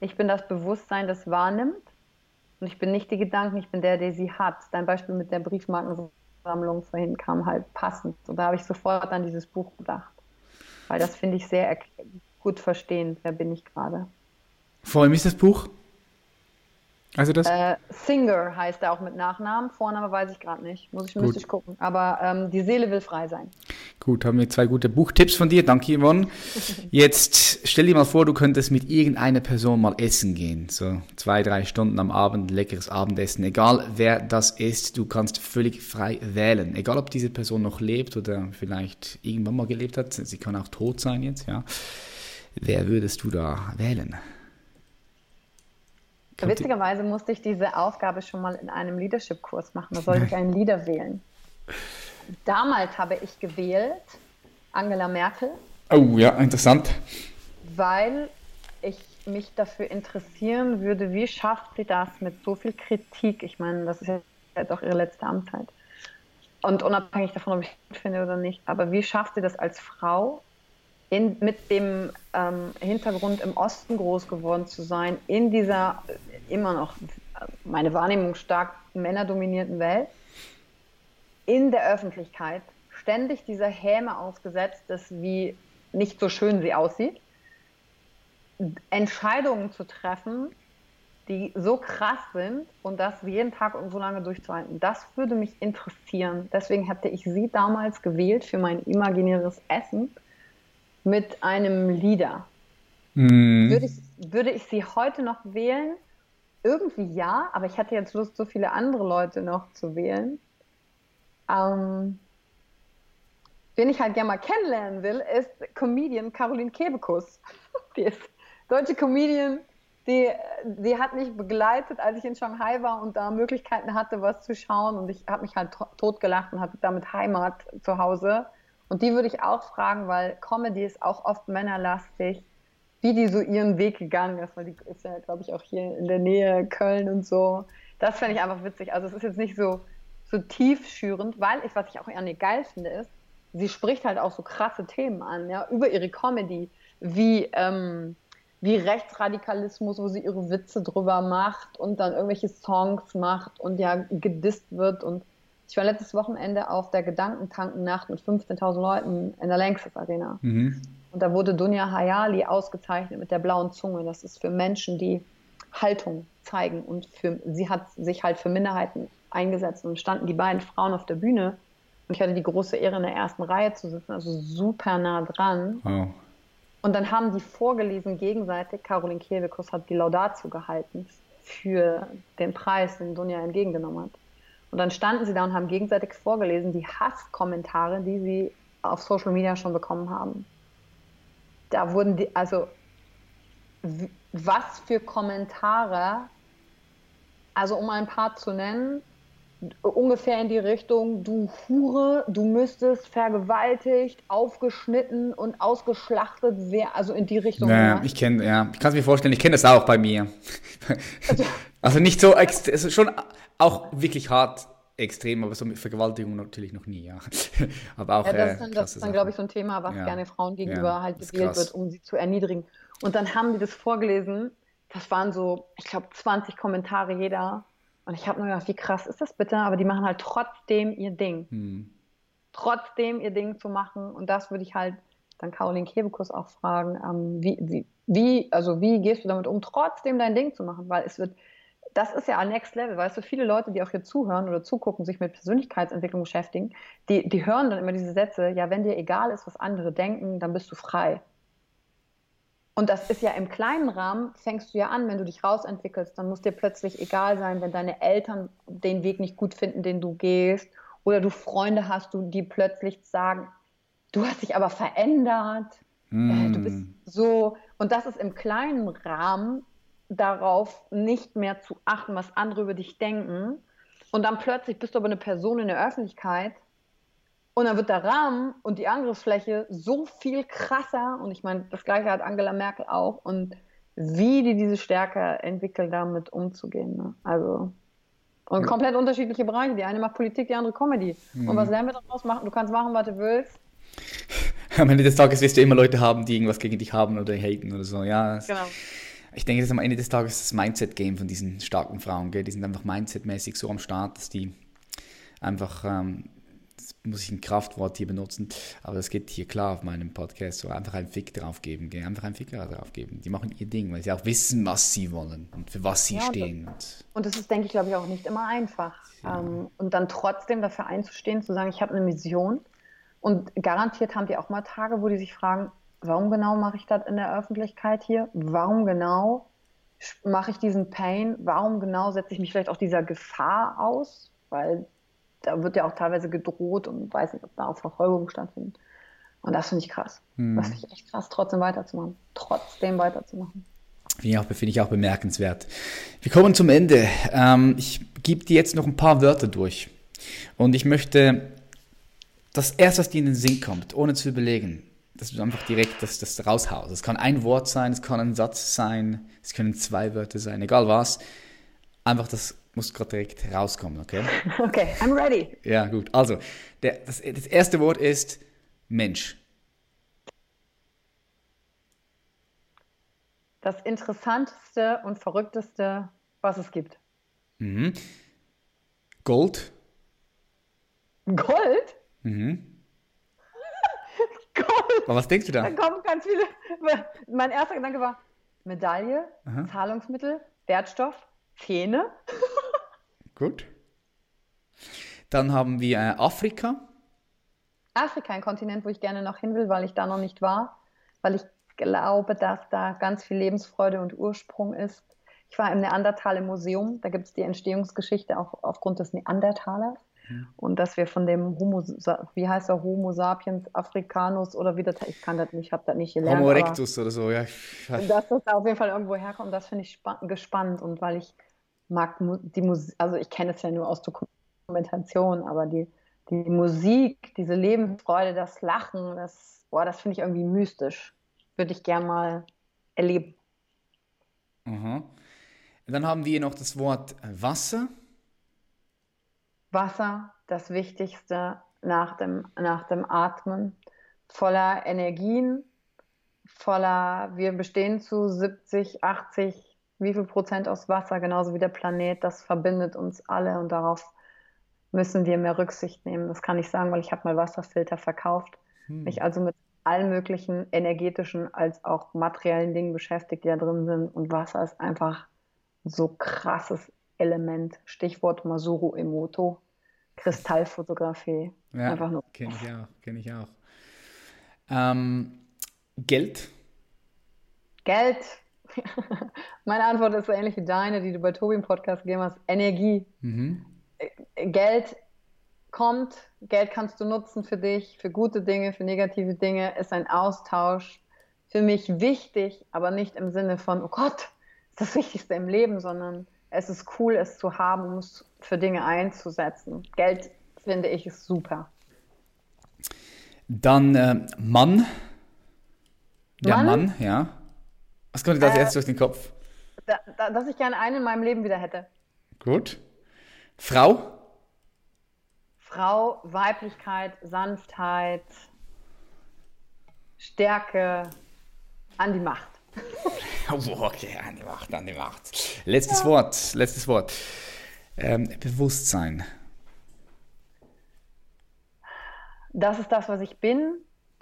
Ich bin das Bewusstsein, das wahrnimmt. Und ich bin nicht die Gedanken, ich bin der, der sie hat. Dein Beispiel mit der Briefmarkensammlung vorhin kam halt passend. Und da habe ich sofort an dieses Buch gedacht. Weil das finde ich sehr gut verstehen. Wer bin ich gerade? Vor allem ist das Buch? Also das? Äh, Singer heißt er auch mit Nachnamen. Vorname weiß ich gerade nicht. Muss ich, müsste ich gucken. Aber ähm, die Seele will frei sein. Gut, haben wir zwei gute Buchtipps von dir. Danke, Yvonne. Jetzt stell dir mal vor, du könntest mit irgendeiner Person mal essen gehen. So zwei, drei Stunden am Abend, leckeres Abendessen. Egal wer das ist, du kannst völlig frei wählen. Egal ob diese Person noch lebt oder vielleicht irgendwann mal gelebt hat. Sie kann auch tot sein jetzt, ja. Wer würdest du da wählen? Witzigerweise musste ich diese Aufgabe schon mal in einem Leadership-Kurs machen. Da sollte ich einen Leader wählen. Damals habe ich gewählt Angela Merkel. Oh ja, interessant. Weil ich mich dafür interessieren würde, wie schafft sie das mit so viel Kritik? Ich meine, das ist ja doch ihre letzte Amtszeit. Und unabhängig davon, ob ich es finde oder nicht, aber wie schafft sie das als Frau, in, mit dem ähm, Hintergrund im Osten groß geworden zu sein, in dieser immer noch, meine Wahrnehmung stark männerdominierten Welt, in der Öffentlichkeit ständig dieser Häme ausgesetzt ist, wie nicht so schön sie aussieht, Entscheidungen zu treffen, die so krass sind und das jeden Tag und so lange durchzuhalten. Das würde mich interessieren. Deswegen hätte ich sie damals gewählt für mein imaginäres Essen mit einem Leader. Mm. Würde, ich, würde ich sie heute noch wählen? Irgendwie ja, aber ich hatte jetzt Lust, so viele andere Leute noch zu wählen. Ähm, wen ich halt gerne mal kennenlernen will, ist Comedian Caroline Kebekus. Die ist deutsche Comedian, die, die hat mich begleitet, als ich in Shanghai war und da Möglichkeiten hatte, was zu schauen. Und ich habe mich halt totgelacht und hatte damit Heimat zu Hause. Und die würde ich auch fragen, weil Comedy ist auch oft männerlastig, wie die so ihren Weg gegangen ist, weil die ist ja, glaube ich, auch hier in der Nähe Köln und so. Das fände ich einfach witzig. Also es ist jetzt nicht so, so tiefschürend, weil ich, was ich auch an ihr geil finde, ist, sie spricht halt auch so krasse Themen an, ja, über ihre Comedy, wie, ähm, wie Rechtsradikalismus, wo sie ihre Witze drüber macht und dann irgendwelche Songs macht und ja gedisst wird und ich war letztes Wochenende auf der Gedankentanken-Nacht mit 15.000 Leuten in der Lanxess Arena. Mhm. Und da wurde Dunja Hayali ausgezeichnet mit der blauen Zunge. Das ist für Menschen, die Haltung zeigen. Und für, sie hat sich halt für Minderheiten eingesetzt. Und standen die beiden Frauen auf der Bühne. Und ich hatte die große Ehre, in der ersten Reihe zu sitzen, also super nah dran. Wow. Und dann haben die vorgelesen gegenseitig. Caroline Kebekus hat die Laudatio gehalten für den Preis, den Dunja entgegengenommen hat. Und dann standen sie da und haben gegenseitig vorgelesen die Hasskommentare, die sie auf Social Media schon bekommen haben. Da wurden die, also was für Kommentare, also um ein paar zu nennen, ungefähr in die Richtung, du Hure, du müsstest vergewaltigt, aufgeschnitten und ausgeschlachtet werden, also in die Richtung. Ja, ich kenne, ja, ich kann es mir vorstellen, ich kenne das auch bei mir. Also, also nicht so, schon auch wirklich hart extrem, aber so mit Vergewaltigung natürlich noch nie, ja. aber auch, ja, das ist dann, das dann glaube ich, so ein Thema, was ja. gerne Frauen gegenüber ja, halt gewählt wird, um sie zu erniedrigen. Und dann haben die das vorgelesen, das waren so, ich glaube, 20 Kommentare jeder und ich habe nur gedacht, wie krass ist das bitte? Aber die machen halt trotzdem ihr Ding. Hm. Trotzdem ihr Ding zu machen. Und das würde ich halt dann Caroline Kebekus auch fragen, ähm, wie, wie, wie, also wie gehst du damit um, trotzdem dein Ding zu machen? Weil es wird, das ist ja ein Next Level, weißt du, viele Leute, die auch hier zuhören oder zugucken, sich mit Persönlichkeitsentwicklung beschäftigen, die, die hören dann immer diese Sätze, ja, wenn dir egal ist, was andere denken, dann bist du frei. Und das ist ja im kleinen Rahmen, fängst du ja an, wenn du dich rausentwickelst, dann muss dir plötzlich egal sein, wenn deine Eltern den Weg nicht gut finden, den du gehst, oder du Freunde hast, die plötzlich sagen, du hast dich aber verändert, mm. du bist so. Und das ist im kleinen Rahmen darauf nicht mehr zu achten, was andere über dich denken. Und dann plötzlich bist du aber eine Person in der Öffentlichkeit, und dann wird der Rahmen und die Angriffsfläche so viel krasser. Und ich meine, das gleiche hat Angela Merkel auch. Und wie die diese Stärke entwickelt, damit umzugehen. Ne? Also. Und ja. komplett unterschiedliche Bereiche. Die eine macht Politik, die andere Comedy. Mhm. Und was lernen wir daraus machen? Du kannst machen, was du willst. Am Ende des Tages wirst du immer Leute haben, die irgendwas gegen dich haben oder haten oder so. Ja, genau. Ich denke, das ist am Ende des Tages das Mindset-Game von diesen starken Frauen. Gell? Die sind einfach mindsetmäßig so am Start, dass die einfach ähm, muss ich ein Kraftwort hier benutzen, aber das geht hier klar auf meinem Podcast, so einfach einen Fick drauf geben, einfach einen Ficker drauf geben. Die machen ihr Ding, weil sie auch wissen, was sie wollen und für was sie ja, stehen. Und, und das ist, denke ich, glaube ich, auch nicht immer einfach. Ja. Ähm, und dann trotzdem dafür einzustehen, zu sagen, ich habe eine Mission und garantiert haben die auch mal Tage, wo die sich fragen, warum genau mache ich das in der Öffentlichkeit hier? Warum genau mache ich diesen Pain? Warum genau setze ich mich vielleicht auch dieser Gefahr aus? Weil da wird ja auch teilweise gedroht und weiß nicht, ob da auch Verfolgung stattfindet. Und das finde ich krass. Hm. Das finde ich echt krass, trotzdem weiterzumachen. Trotzdem weiterzumachen. Finde ich, auch, find ich auch bemerkenswert. Wir kommen zum Ende. Ähm, ich gebe dir jetzt noch ein paar Wörter durch. Und ich möchte das erste, was dir in den Sinn kommt, ohne zu überlegen, dass du einfach direkt das, das raushaust. Es kann ein Wort sein, es kann ein Satz sein, es können zwei Wörter sein, egal was. Einfach das muss gerade direkt rauskommen, okay? Okay, I'm ready. Ja, gut. Also, der, das, das erste Wort ist Mensch. Das interessanteste und verrückteste, was es gibt. Mhm. Gold. Gold? Mhm. Gold. Aber was denkst du da? Da kommen ganz viele. Mein erster Gedanke war Medaille, Aha. Zahlungsmittel, Wertstoff, Zähne. Gut. Dann haben wir äh, Afrika. Afrika, ein Kontinent, wo ich gerne noch hin will, weil ich da noch nicht war, weil ich glaube, dass da ganz viel Lebensfreude und Ursprung ist. Ich war im Neandertal im Museum, da gibt es die Entstehungsgeschichte auch aufgrund des Neandertalers. Und dass wir von dem Homo, wie heißt er, Homo sapiens africanus oder wie das, ich kann das nicht, habe das nicht gelernt. Homo erectus oder so, ja. Dass das auf jeden Fall irgendwo herkommt, das finde ich gespannt und weil ich mag die Musik, also ich kenne es ja nur aus Dokumentation, aber die, die Musik, diese Lebensfreude, das Lachen, das, boah, das finde ich irgendwie mystisch. Würde ich gern mal erleben. Mhm. Dann haben wir noch das Wort Wasser. Wasser, das Wichtigste nach dem, nach dem Atmen, voller Energien, voller, wir bestehen zu 70, 80 wie viel Prozent aus Wasser, genauso wie der Planet, das verbindet uns alle und darauf müssen wir mehr Rücksicht nehmen. Das kann ich sagen, weil ich habe mal Wasserfilter verkauft, hm. mich also mit allen möglichen energetischen als auch materiellen Dingen beschäftigt, die da drin sind. Und Wasser ist einfach so krasses Element. Stichwort Masuru Emoto, Kristallfotografie. Ja, einfach nur. Kenne ich auch, kenne ich auch. Ähm, Geld? Geld Meine Antwort ist so ähnlich wie deine, die du bei Tobi im Podcast gegeben hast. Energie. Mhm. Geld kommt, Geld kannst du nutzen für dich, für gute Dinge, für negative Dinge, ist ein Austausch. Für mich wichtig, aber nicht im Sinne von, oh Gott, ist das Wichtigste im Leben, sondern es ist cool, es zu haben, um es für Dinge einzusetzen. Geld, finde ich, ist super. Dann äh, Mann. Der Mann, Mann ja. Was kommt dir das äh, erst durch den Kopf? Da, da, dass ich gerne einen in meinem Leben wieder hätte. Gut. Frau? Frau, Weiblichkeit, Sanftheit, Stärke, an die Macht. oh, okay, an die Macht, an die Macht. Letztes ja. Wort, letztes Wort. Ähm, Bewusstsein. Das ist das, was ich bin,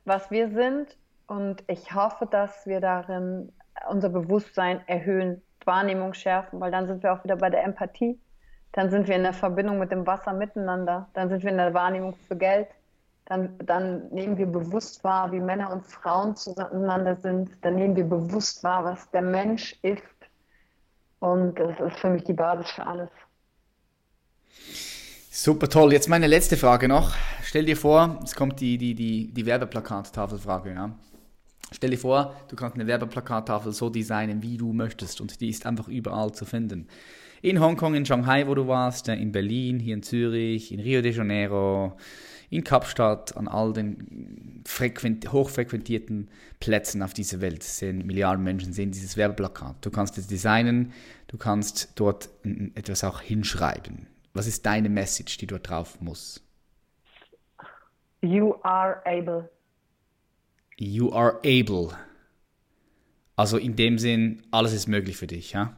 was wir sind. Und ich hoffe, dass wir darin unser Bewusstsein erhöhen, Wahrnehmung schärfen, weil dann sind wir auch wieder bei der Empathie. Dann sind wir in der Verbindung mit dem Wasser miteinander. Dann sind wir in der Wahrnehmung für Geld. Dann, dann nehmen wir bewusst wahr, wie Männer und Frauen zueinander sind. Dann nehmen wir bewusst wahr, was der Mensch ist. Und das ist für mich die Basis für alles. Super toll. Jetzt meine letzte Frage noch. Stell dir vor, es kommt die, die, die, die Werbeplakat-Tafelfrage. Ja? Stell dir vor, du kannst eine Werbeplakattafel so designen, wie du möchtest und die ist einfach überall zu finden. In Hongkong, in Shanghai, wo du warst, in Berlin, hier in Zürich, in Rio de Janeiro, in Kapstadt, an all den hochfrequentierten Plätzen auf dieser Welt sehen Milliarden Menschen sehen dieses Werbeplakat. Du kannst es designen, du kannst dort etwas auch hinschreiben. Was ist deine Message, die dort drauf muss? You are able. You are able. Also in dem Sinn, alles ist möglich für dich, ja?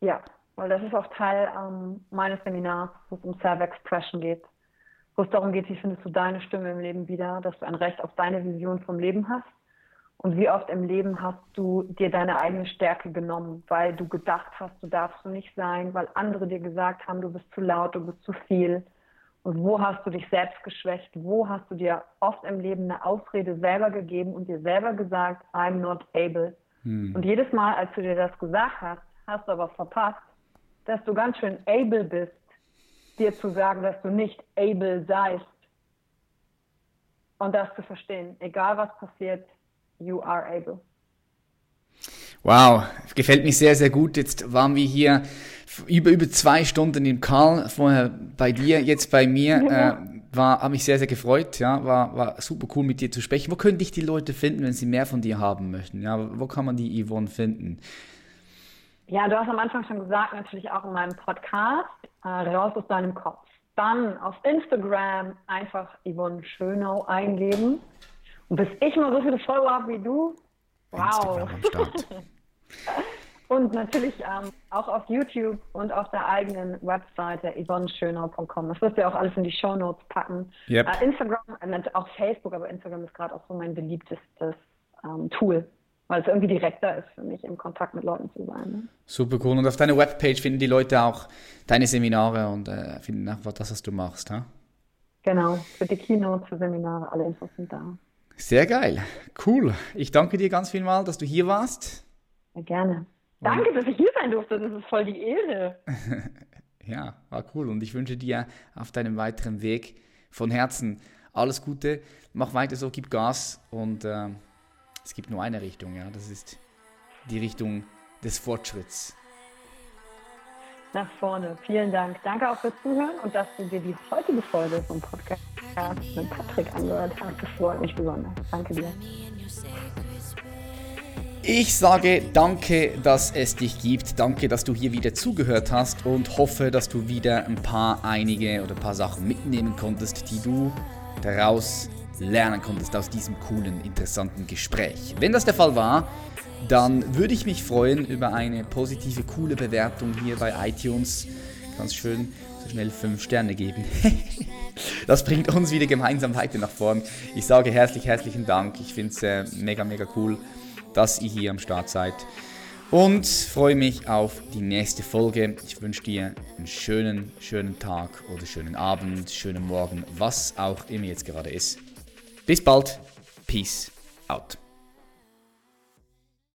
Ja, weil das ist auch Teil ähm, meines Seminars, wo es um Self-Expression geht. Wo es darum geht, wie findest du deine Stimme im Leben wieder, dass du ein Recht auf deine Vision vom Leben hast. Und wie oft im Leben hast du dir deine eigene Stärke genommen, weil du gedacht hast, du darfst du nicht sein, weil andere dir gesagt haben, du bist zu laut, du bist zu viel. Und wo hast du dich selbst geschwächt? Wo hast du dir oft im Leben eine Ausrede selber gegeben und dir selber gesagt, I'm not able? Hm. Und jedes Mal, als du dir das gesagt hast, hast du aber verpasst, dass du ganz schön able bist, dir zu sagen, dass du nicht able seist. Und das zu verstehen, egal was passiert, you are able. Wow, gefällt mir sehr, sehr gut. Jetzt waren wir hier über, über zwei Stunden im Karl, vorher bei dir, jetzt bei mir. Ja. Äh, war, habe mich sehr, sehr gefreut, ja, war, war super cool mit dir zu sprechen. Wo können dich die Leute finden, wenn sie mehr von dir haben möchten? Ja, wo kann man die Yvonne finden? Ja, du hast am Anfang schon gesagt, natürlich auch in meinem Podcast, äh, raus aus deinem Kopf. Dann auf Instagram einfach Yvonne Schönau eingeben. Und bis ich mal so viele Follower habe wie du, wow. und natürlich ähm, auch auf YouTube und auf der eigenen Webseite yvonneschönau.com. Das wirst du ja auch alles in die Show Notes packen. Yep. Äh, Instagram, äh, auch Facebook, aber Instagram ist gerade auch so mein beliebtestes ähm, Tool weil es irgendwie direkter ist für mich, im Kontakt mit Leuten zu sein. Ne? Super cool. Und auf deiner Webpage finden die Leute auch deine Seminare und äh, finden auch das, was du machst. Ha? Genau, für die Keynotes, für Seminare, alle Infos sind da. Sehr geil. Cool. Ich danke dir ganz vielmal, dass du hier warst. Ja, gerne. Danke, dass ich hier sein durfte. Das ist voll die Ehre. ja, war cool. Und ich wünsche dir auf deinem weiteren Weg von Herzen alles Gute. Mach weiter so, gib Gas und äh, es gibt nur eine Richtung, ja. Das ist die Richtung des Fortschritts. Nach vorne. Vielen Dank. Danke auch fürs Zuhören und dass du dir die heutige Folge vom Podcast mit Patrick angehört hast. Das freut mich besonders. Danke dir. Ich sage danke, dass es dich gibt. Danke, dass du hier wieder zugehört hast und hoffe, dass du wieder ein paar einige oder ein paar Sachen mitnehmen konntest, die du daraus lernen konntest aus diesem coolen, interessanten Gespräch. Wenn das der Fall war, dann würde ich mich freuen über eine positive, coole Bewertung hier bei iTunes. Ganz schön so schnell 5 Sterne geben. das bringt uns wieder gemeinsam weiter nach vorn. Ich sage herzlich, herzlichen Dank. Ich finde es äh, mega, mega cool, dass ihr hier am Start seid. Und freue mich auf die nächste Folge. Ich wünsche dir einen schönen, schönen Tag oder schönen Abend, schönen Morgen, was auch immer jetzt gerade ist. Bis bald. Peace out.